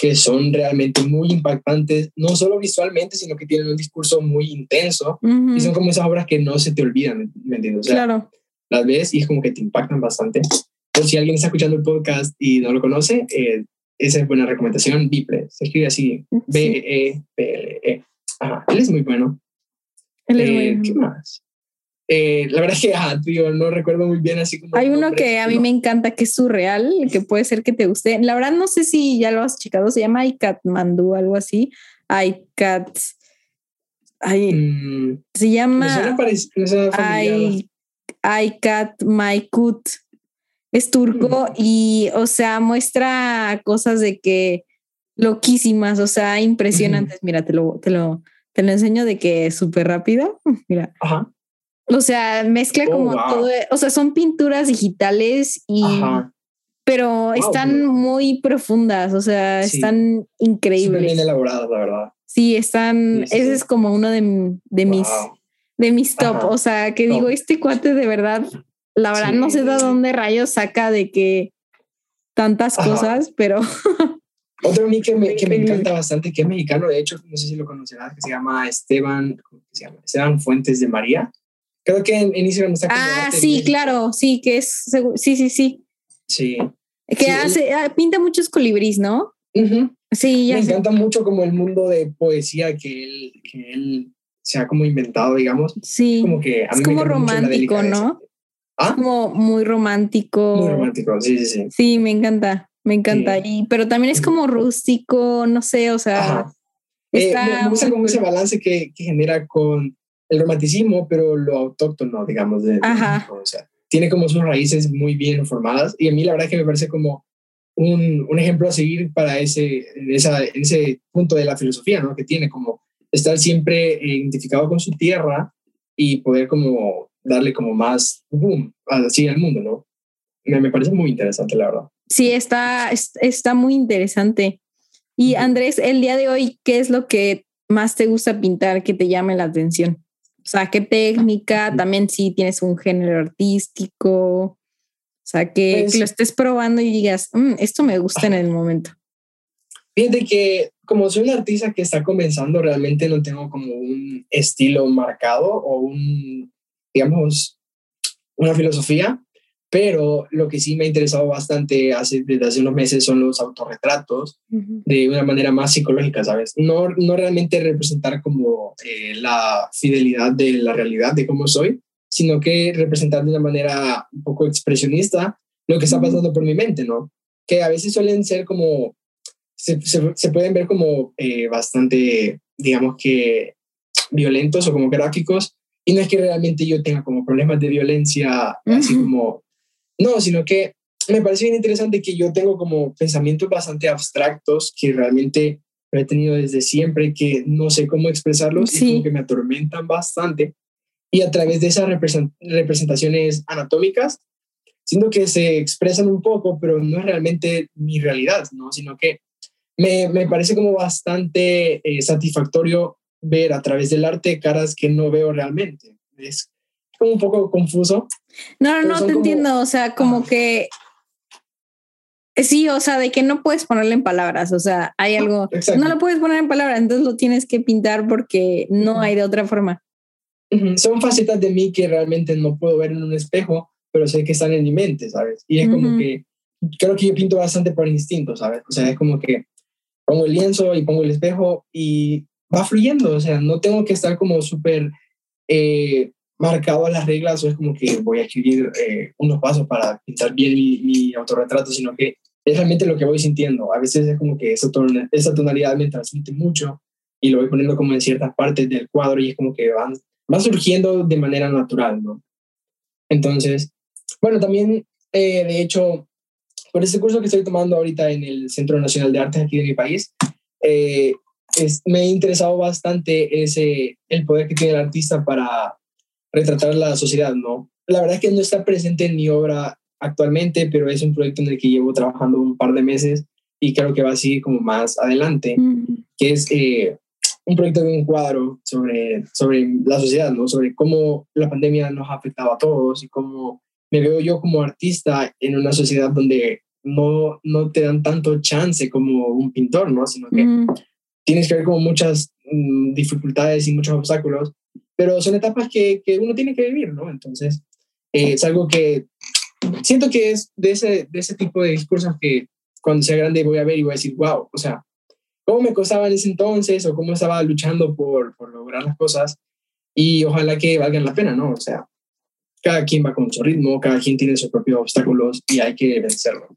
que son realmente muy impactantes, no solo visualmente, sino que tienen un discurso muy intenso y son como esas obras que no se te olvidan, ¿me entiendes? claro. Las ves y es como que te impactan bastante. Por si alguien está escuchando el podcast y no lo conoce, eh, esa es buena recomendación. Biple, se escribe así, B-E-P-L-E. Ajá, él es muy bueno. Él es muy bueno. ¿Qué más? Eh, la verdad es que, ah, tío, no recuerdo muy bien así como... Hay uno que a mí me encanta, que es surreal, que puede ser que te guste. La verdad no sé si ya lo has checado, se llama iCatmandu, algo así. iCat... Ay, mm, se llama... iCat Maikut. Es turco mm. y, o sea, muestra cosas de que loquísimas, o sea, impresionantes. Mira, te lo, te lo, te lo enseño de que es súper rápido. Mira. Ajá. O sea, mezcla oh, como todo, o sea, son pinturas digitales y pero están muy profundas, o sea, están increíbles. bien elaboradas, la verdad. Sí, están, ese es como uno de, de mis de mis top, o sea, que digo, este cuate de verdad, la verdad no sé de dónde rayos saca de que tantas cosas, pero Otro a mí que me, que me, encanta bastante, que es mexicano, de hecho, no sé si lo conocerás, que se llama Esteban, ¿cómo se llama? Esteban Fuentes de María. Creo que en, Instagram está. Ah, sí, claro, sí, que es. Sí, sí, sí. Sí. Que hace, ah, pinta muchos colibríes, ¿no? Sí, ya. Me encanta mucho como el mundo de poesía que él, que él se ha como inventado, digamos. Sí. Como que es como romántico, ¿no? ¿Ah? Es como muy romántico. Muy romántico, sí, sí, sí. Sí, me encanta, me encanta. Y, pero también es como rústico, no sé, o sea. Eh, me, gusta como ese balance que, que genera con el romanticismo, pero lo autóctono, digamos, de, o sea, tiene como sus raíces muy bien formadas y a mí la verdad es que me parece como un, un ejemplo a seguir para ese, esa, ese punto de la filosofía, ¿no? Que tiene como estar siempre identificado con su tierra y poder como darle como más boom así al mundo, ¿no? Me, me parece muy interesante, la verdad. Sí, está, está muy interesante. Y Andrés, el día de hoy, ¿qué es lo que más te gusta pintar que te llame la atención? O sea, qué técnica, también si tienes un género artístico, o sea, que, pues lo estés probando y digas, mm, esto me gusta en el momento. Fíjate que como soy un artista que está comenzando, realmente no tengo como un estilo marcado o un, digamos, una filosofía, pero lo que sí me ha interesado bastante hace, desde hace unos meses son los autorretratos de una manera más psicológica, ¿sabes? No, no realmente representar como eh, la fidelidad de la realidad de cómo soy, sino que representar de una manera un poco expresionista lo que está pasando por mi mente, ¿no? Que a veces suelen ser como, se, se, pueden ver como eh, bastante, digamos que violentos o como gráficos, y no es que realmente yo tenga como problemas de violencia, así como no, sino que me parece bien interesante que yo tengo como pensamientos bastante abstractos que realmente he tenido desde siempre, que no sé cómo expresarlos y como que me atormentan bastante. Y a través de esas representaciones anatómicas, siento que se expresan un poco, pero no es realmente mi realidad, ¿no? Sino que me, me parece como bastante eh, satisfactorio ver a través del arte caras que no veo realmente. Es como un poco confuso. No, no, te entiendo. O sea, como que Sí, o sea, de que no puedes ponerle en palabras, o sea, hay algo, no lo puedes poner en palabras, entonces lo tienes que pintar porque no hay de otra forma. Son facetas de mí que realmente no puedo ver en un espejo, pero sé que están en mi mente, ¿sabes? Y es como que creo que yo pinto bastante por instinto, ¿sabes? O sea, es como que pongo el lienzo y pongo el espejo y va fluyendo, o sea, no tengo que estar como súper eh, marcado a las reglas o es como que voy a escribir eh, unos pasos para pintar bien mi, mi, autorretrato, sino que es realmente lo que voy sintiendo. A veces es como que esa, esa tonalidad me transmite mucho y lo voy poniendo como en ciertas partes del cuadro y es como que van, va surgiendo de manera natural, ¿no? Entonces, bueno, también, eh, de hecho, por este curso que estoy tomando ahorita en el Centro Nacional de Artes aquí de mi país, eh, es, me ha interesado bastante ese, el poder que tiene el artista para retratar la sociedad, ¿no? La verdad es que no está presente en mi obra actualmente, pero es un proyecto en el que llevo trabajando un par de meses y creo que va a seguir como más adelante, que es eh, un proyecto de un cuadro sobre, sobre la sociedad, ¿no? Sobre cómo la pandemia nos ha afectado a todos y cómo me veo yo como artista en una sociedad donde no, no te dan tanto chance como un pintor, ¿no? Sino que tienes que ver como muchas mm, dificultades y muchos obstáculos pero son etapas que, que uno tiene que vivir, ¿no? Entonces, eh, es algo que siento que es de ese, de ese tipo de discursos que cuando sea grande voy a ver y voy a decir, wow, o sea, cómo me costaba en ese entonces o cómo estaba luchando por, por lograr las cosas y ojalá que valgan la pena, ¿no? O sea, cada quien va con su ritmo, cada quien tiene sus propios obstáculos y hay que vencerlo.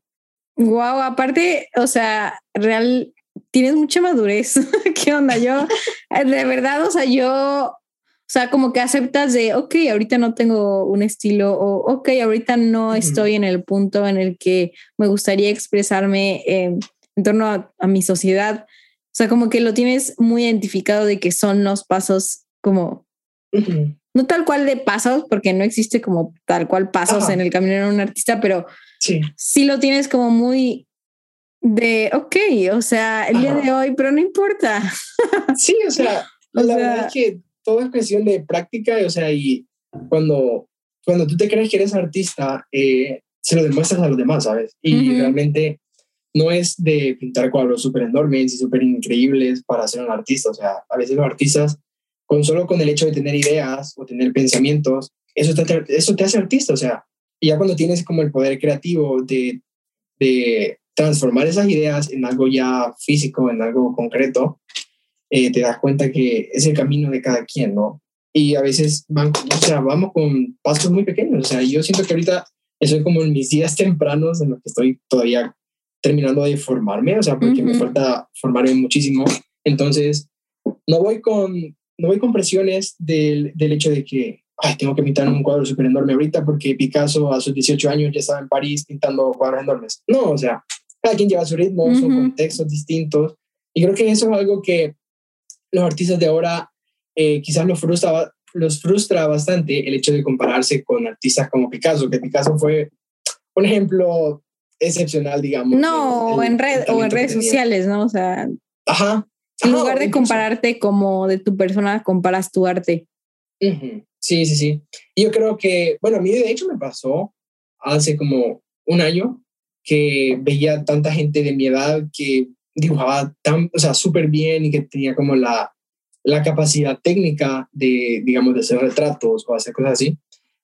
Wow, aparte, o sea, real, tienes mucha madurez. ¿Qué onda? Yo, de verdad, o sea, yo o sea, como que aceptas de, ok, ahorita no tengo un estilo o, ok, ahorita no estoy en el punto en el que me gustaría expresarme en torno a, mi sociedad. O sea, como que lo tienes muy identificado de que son los pasos como, no tal cual de pasos, porque no existe como tal cual pasos en el camino de un artista, pero sí. sí lo tienes como muy de, ok, o sea, el día de hoy, pero no importa. Sí, o sea, la verdad es que todo es cuestión de práctica, o sea, y cuando, cuando tú te crees que eres artista, eh, se lo demuestras a los demás, ¿sabes? Y realmente no es de pintar cuadros súper enormes y súper increíbles para ser un artista, o sea, a veces los artistas, con solo con el hecho de tener ideas o tener pensamientos, eso te, eso te hace artista, o sea, y ya cuando tienes como el poder creativo de, de transformar esas ideas en algo ya físico, en algo concreto, eh, te das cuenta que es el camino de cada quien, ¿no? Y a veces van, o sea, vamos con pasos muy pequeños. O sea, yo siento que ahorita estoy como en mis días tempranos en los que estoy todavía terminando de formarme, o sea, porque me falta formarme muchísimo. Entonces, no voy con, no voy con presiones del, del hecho de que Ay, tengo que pintar un cuadro súper enorme ahorita porque Picasso a sus 18 años ya estaba en París pintando cuadros enormes. No, o sea, cada quien lleva su ritmo, son contextos distintos. Y creo que eso es algo que los artistas de ahora eh, quizás los frustra, los frustra bastante el hecho de compararse con artistas como Picasso, que Picasso fue un ejemplo excepcional, digamos. No, en red, o en redes sociales, ¿no? O sea, Ajá. En lugar de compararte como de tu persona, comparas tu arte. Sí, sí, sí. Y yo creo que, bueno, a mí de hecho me pasó hace como un año que veía tanta gente de mi edad que dibujaba tan, o sea, súper bien y que tenía como la, la capacidad técnica de, digamos, de hacer retratos o hacer cosas así.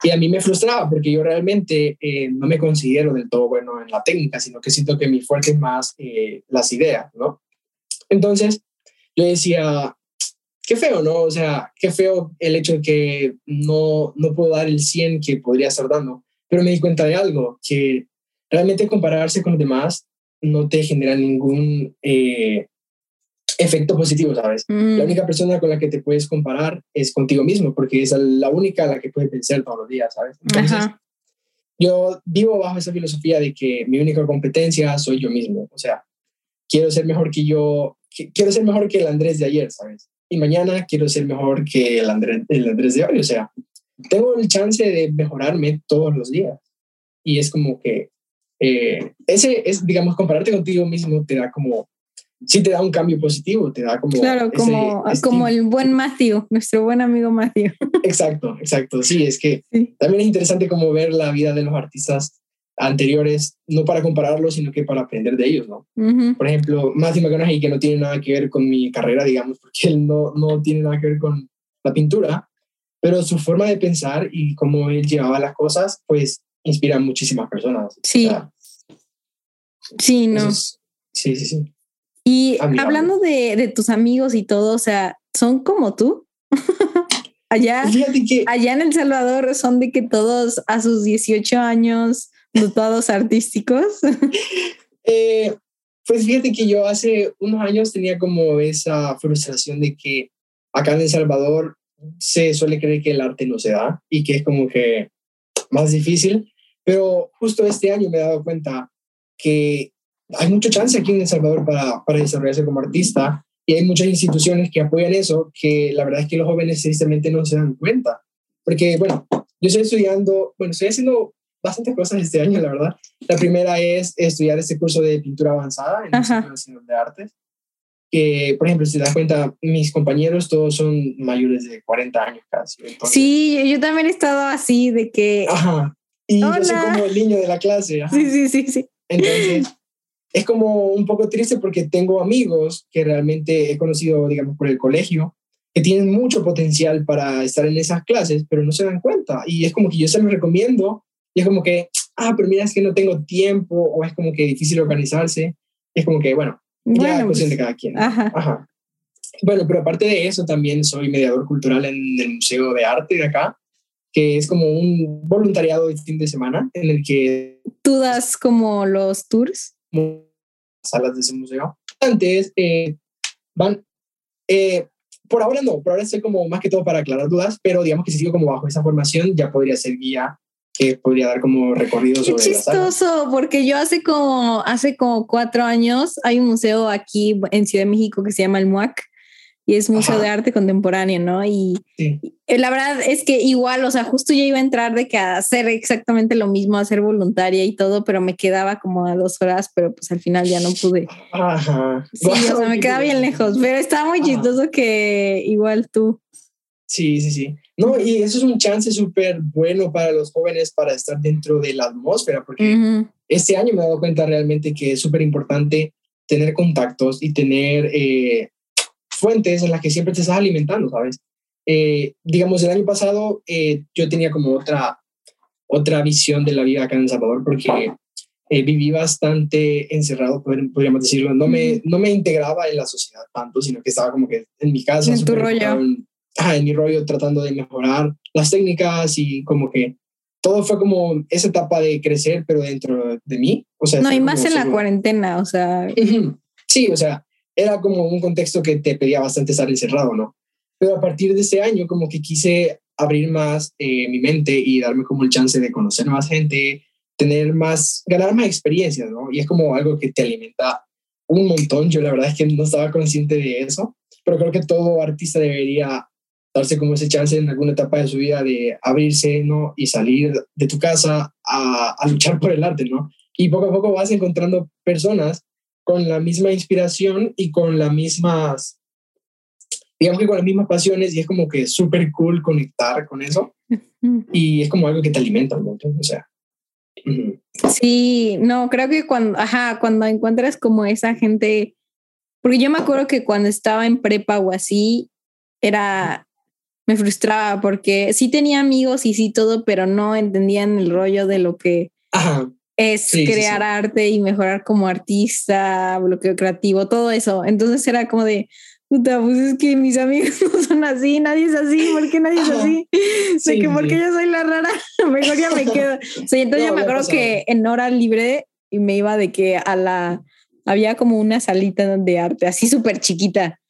Y a mí me frustraba porque yo realmente eh, no me considero del todo bueno en la técnica, sino que siento que mi fuerte es más eh, las ideas, ¿no? Entonces, yo decía, qué feo, ¿no? O sea, qué feo el hecho de que no, no puedo dar el 100 que podría estar dando. Pero me di cuenta de algo, que realmente compararse con los demás no te genera ningún eh, efecto positivo, ¿sabes? Mm. La única persona con la que te puedes comparar es contigo mismo, porque es la única a la que puedes pensar todos los días, ¿sabes? Entonces, yo vivo bajo esa filosofía de que mi única competencia soy yo mismo, o sea, quiero ser mejor que yo, quiero ser mejor que el Andrés de ayer, ¿sabes? Y mañana quiero ser mejor que el Andrés, el Andrés de hoy, o sea, tengo el chance de mejorarme todos los días. Y es como que eh, ese es, digamos, compararte contigo mismo te da como sí te da un cambio positivo, te da como... Claro, como, como el buen Matthew, nuestro buen amigo Matthew. Exacto, exacto. Sí, es que también es interesante como ver la vida de los artistas anteriores, no para compararlos, sino que para aprender de ellos, ¿no? Por ejemplo, Matthew McConaughey, que no tiene nada que ver con mi carrera, digamos, porque él no, no tiene nada que ver con la pintura, pero su forma de pensar y cómo él llevaba las cosas, pues inspira a muchísimas personas. Sí. sí, no. sí, sí, sí. Y hablando de, de, tus amigos y todo, o sea, ¿son como tú? allá, allá en El Salvador son de que todos a sus 18 años dotados artísticos. eh, pues fíjate que yo hace unos años tenía como esa frustración de que acá en El Salvador se suele creer que el arte no se da y que es como que más difícil, pero justo este año me he dado cuenta que hay mucha chance aquí en El Salvador para, para desarrollarse como artista y hay muchas instituciones que apoyan eso, que la verdad es que los jóvenes tristemente no se dan cuenta. Porque, bueno, yo estoy estudiando, bueno, estoy haciendo bastantes cosas este año, la verdad. La primera es estudiar este curso de pintura avanzada en el Centro Nacional de Artes. Que, por ejemplo, si te das cuenta, mis compañeros todos son mayores de 40 años casi. sí, yo también he estado así de que... Ajá. Y yo soy como el niño de la clase. Sí, sí, sí, sí. Entonces, es como un poco triste porque tengo amigos que realmente he conocido, digamos, por el colegio, que tienen mucho potencial para estar en esas clases, pero no se dan cuenta. Y es como que yo se los recomiendo y es como que, ah, pero mira, es que no tengo tiempo o es como que difícil organizarse. es como que, bueno, ya es cuestión de pues, cada quien. Ajá. Ajá. Bueno, pero aparte de eso, también soy mediador cultural en el Museo de Arte de acá, que es como un voluntariado de fin de semana en el que... ¿Tú das como los tours? salas de ese museo. Antes, eh, van, eh, por ahora no, por ahora estoy como más que todo para aclarar dudas, pero digamos que si sigo como bajo esa formación, ya podría ser guía que podría dar como recorrido sobre Qué chistoso, porque yo hace como, hace como cuatro años hay un museo aquí en Ciudad de México que se llama el MUAC y es Museo de Arte Contemporáneo, ¿no? Y, eh, la verdad es que igual, o sea, justo yo iba a entrar de que a hacer exactamente lo mismo, a ser voluntaria y todo, pero me quedaba como a dos horas, pero pues al final ya no pude. Ajá. Sí, o sea, me quedaba bien lejos, pero estaba muy chistoso que igual tú. Sí, sí, sí. No, y eso es un chance súper bueno para los jóvenes para estar dentro de la atmósfera, porque este año me he dado cuenta realmente que es súper importante tener contactos y tener eh, fuentes en las que siempre te estás alimentando, ¿sabes? Eh, digamos, el año pasado eh, yo tenía como otra, otra visión de la vida acá en El Salvador porque viví bastante encerrado, podríamos decirlo. No me, no me integraba en la sociedad tanto, sino que estaba como que en mi casa. En tu rollo. En, en mi rollo tratando de mejorar las técnicas y como que todo fue como esa etapa de crecer, pero dentro de mí. O sea, no, y más en la cuarentena, o sea. Sí, o sea, era como un contexto que te pedía bastante estar encerrado, ¿no? Pero a partir de ese año como que quise abrir más eh, mi mente y darme como el chance de conocer más gente, tener más, ganar más experiencias, ¿no? Y es como algo que te alimenta un montón. Yo la verdad es que no estaba consciente de eso, pero creo que todo artista debería darse como ese chance en alguna etapa de su vida de abrirse, ¿no? Y salir de tu casa a, a luchar por el arte, ¿no? Y poco a poco vas encontrando personas con la misma inspiración y con las mismas, digamos que con las mismas pasiones y es como que súper cool conectar con eso y es como algo que te alimenta un montón, o sea. Sí, no, creo que cuando, ajá, cuando encuentras como esa gente, porque yo me acuerdo que cuando estaba en prepa o así, era, me frustraba porque sí tenía amigos y sí todo, pero no entendían el rollo de lo que Ajá. es crear arte y mejorar como artista, bloqueo creativo, todo eso. Entonces era como de, puta, pues es que mis amigos no son así, nadie es así, ¿por qué nadie es así? de que porque yo soy la rara, mejor ya me quedo. O entonces yo me acuerdo que en hora libre me iba de que a la, había como una salita de arte así súper chiquita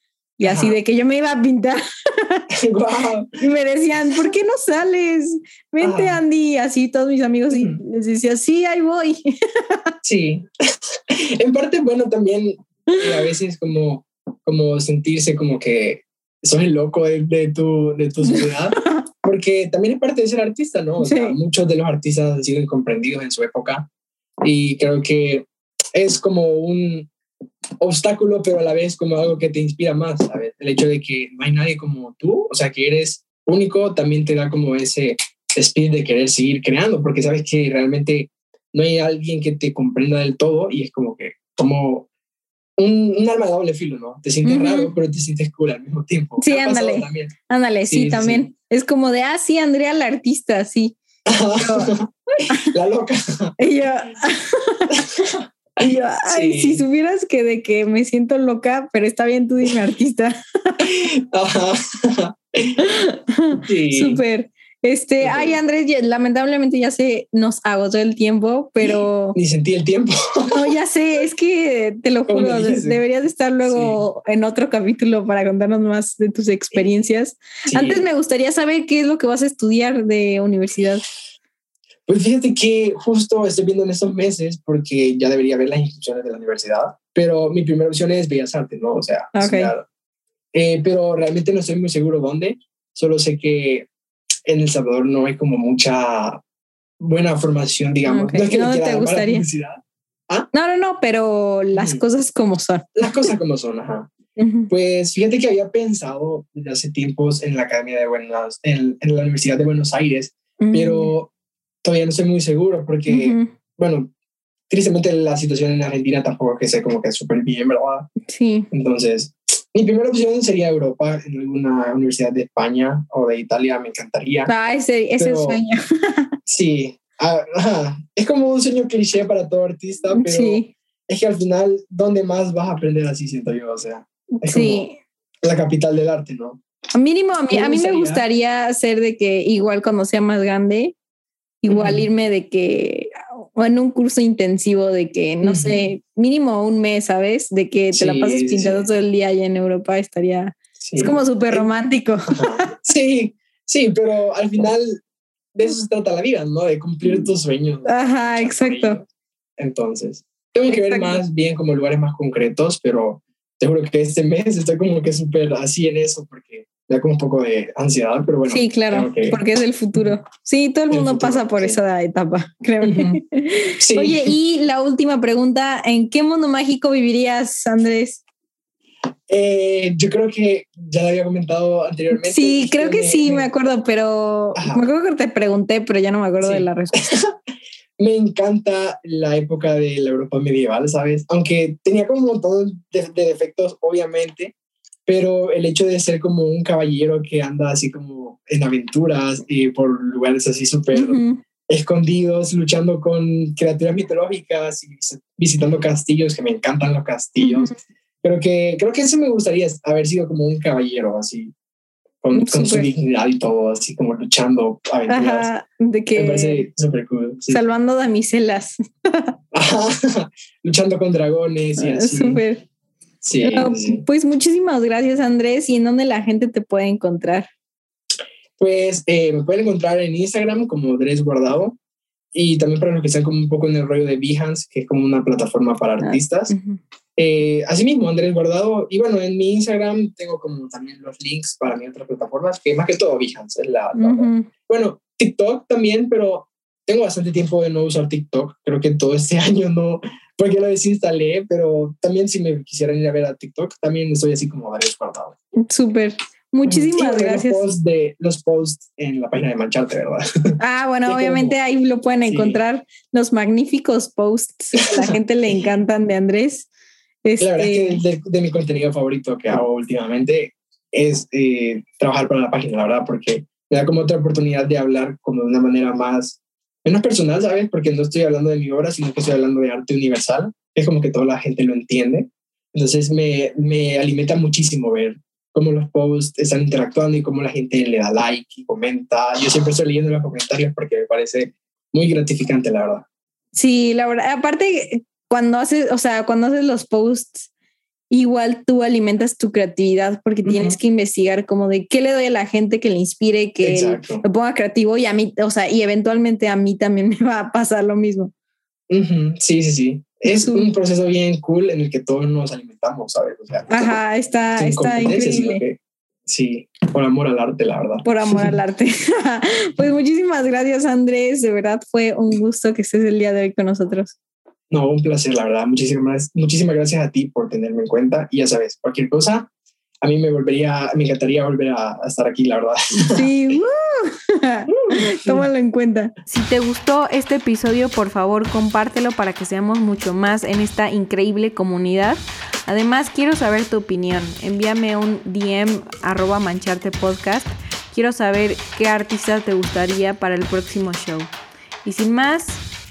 y así de que yo me iba a pintar. Y me decían, ¿por qué no sales? Vente, Andy. Así todos mis amigos y les decía, sí, ahí voy. sí. en parte, bueno, también a veces como, como sentirse como que soy el loco de, tu, de tu sociedad. Porque también es parte de ser artista, ¿no? O sea, muchos de los artistas han sido incomprendidos en su época y creo que es como un, obstáculo, pero a la vez como algo que te inspira más, ¿sabes? El hecho de que no hay nadie como tú, o sea, que eres único, también te da como ese espíritu de querer seguir creando, porque sabes que realmente no hay alguien que te comprenda del todo y es como que, como un, un arma de doble filo, ¿no? Te sientes raro, pero te sientes cool al mismo tiempo. Sí, ándale. Ándale, sí, también. Es como de, ah, sí, Andrea la artista, sí. la loca. y yo, y yo ay, si supieras que de que me siento loca, pero está bien, tú dime artista. sí. Súper. Este, ay, Andrés, lamentablemente ya se nos agotó el tiempo, pero. Ni sentí el tiempo. no, ya sé, es que te lo juro, deberías de estar luego en otro capítulo para contarnos más de tus experiencias. Antes me gustaría saber qué es lo que vas a estudiar de universidad. Pues fíjate que justo estoy viendo en estos meses porque ya debería ver las inscripciones de la universidad, pero mi primera opción es Bellas Artes, ¿no? O sea, eh, pero realmente no estoy muy seguro dónde. Solo sé que en El Salvador no hay como mucha buena formación, digamos. No, es que no te gustaría. ¿Ah? No, no, no, pero las cosas como son. Las cosas como son, ajá. Pues fíjate que había pensado desde hace tiempos en la Academia de Buenos, en, en la Universidad de Buenos Aires, pero todavía no estoy muy seguro porque, bueno, tristemente la situación en Argentina tampoco que sé como que es súper bien, ¿verdad? Sí. Entonces, mi primera opción sería Europa, en alguna universidad de España o de Italia, me encantaría. Ah, ese, ese sueño. sí, ah, es como un sueño cliché para todo artista, pero es que al final, ¿dónde más vas a aprender así, siento yo? O sea, es sí. la capital del arte, ¿no? Mínimo, a mí, a mí me gustaría hacer de que igual cuando sea más grande, igual irme de que o en un curso intensivo de que, no sé, mínimo un mes, ¿sabes? De que te la pases pintando todo el día allá en Europa, estaría... Es como súper romántico. Sí, sí, pero al final de eso se trata la vida, ¿no? De cumplir tus sueños. Ajá, exacto. Entonces, tengo que ver más bien como lugares más concretos, pero te juro que este mes estoy como que súper así en eso, porque da como un poco de ansiedad, pero bueno. Sí, claro, porque es el futuro. Sí, todo el mundo pasa por esa etapa, creo. Oye, y la última pregunta, ¿en qué mundo mágico vivirías, Andrés? Eh, yo creo que ya lo había comentado anteriormente. Sí, creo que sí, me acuerdo, pero me acuerdo que te pregunté, pero ya no me acuerdo de la respuesta. me encanta la época de la Europa medieval, ¿sabes? Aunque tenía como un montón de defectos, obviamente, pero el hecho de ser como un caballero que anda así como en aventuras y por lugares así súper escondidos, luchando con criaturas mitológicas y visitando castillos, que me encantan los castillos. Pero que creo que eso me gustaría haber sido como un caballero así, con, con su dignidad y todo, así como luchando aventuras. de que me parece súper cool. Salvando damiselas. luchando con dragones y ah, así. Súper. Sí, Pues muchísimas gracias, Andrés. ¿Y en dónde la gente te puede encontrar? Pues eh, me pueden encontrar en Instagram como Andrés Guardado y también para los que están como un poco en el rollo de Behance, que es como una plataforma para ah, artistas. Eh, asimismo, Andrés Guardado. Y bueno, en mi Instagram tengo como también los links para mis otras plataformas, que más que todo Behance es la... Bueno, TikTok también, pero tengo bastante tiempo de no usar TikTok. Creo que todo este año no, porque lo desinstalé, pero también si me quisieran ir a ver a TikTok, también estoy así como varios guardado. Súper. Muchísimas gracias. Los posts, de, los posts en la página de Mancharte, ¿verdad? Ah, bueno, obviamente ahí lo pueden encontrar los magníficos posts. A la gente le encantan de Andrés. La verdad es que este de, mi contenido favorito que hago últimamente es eh, trabajar para la página, la verdad, porque me da como otra oportunidad de hablar como de una manera más menos personal, ¿sabes? Porque no estoy hablando de mi obra, sino que estoy hablando de arte universal. Es como que toda la gente lo entiende. Entonces me, me alimenta muchísimo ver cómo los posts están interactuando y cómo la gente le da like y comenta. Yo siempre estoy leyendo los comentarios porque me parece muy gratificante, la verdad. Sí, la verdad. Aparte, cuando haces, o sea, cuando haces los posts igual tú alimentas tu creatividad porque tienes que investigar como de qué le doy a la gente que le inspire, que me ponga creativo y a mí, o sea, y eventualmente a mí también me va a pasar lo mismo. Sí, sí, sí. Es un proceso bien cool en el que todos nos alimentamos, ¿sabes? O sea, Ajá, está, está increíble. sí, por amor al arte, la verdad. Por amor al arte. pues muchísimas gracias, Andrés. De verdad fue un gusto que estés el día de hoy con nosotros. No, un placer, la verdad. Muchísimas, muchísimas gracias a ti por tenerme en cuenta. Y ya sabes, cualquier cosa, a mí me volvería, me encantaría volver a, estar aquí, la verdad. Sí, tómalo en cuenta. Si te gustó este episodio, por favor, compártelo para que seamos mucho más en esta increíble comunidad. Además, quiero saber tu opinión. Envíame un DM arroba mancharte podcast. Quiero saber qué artista te gustaría para el próximo show. Y sin más,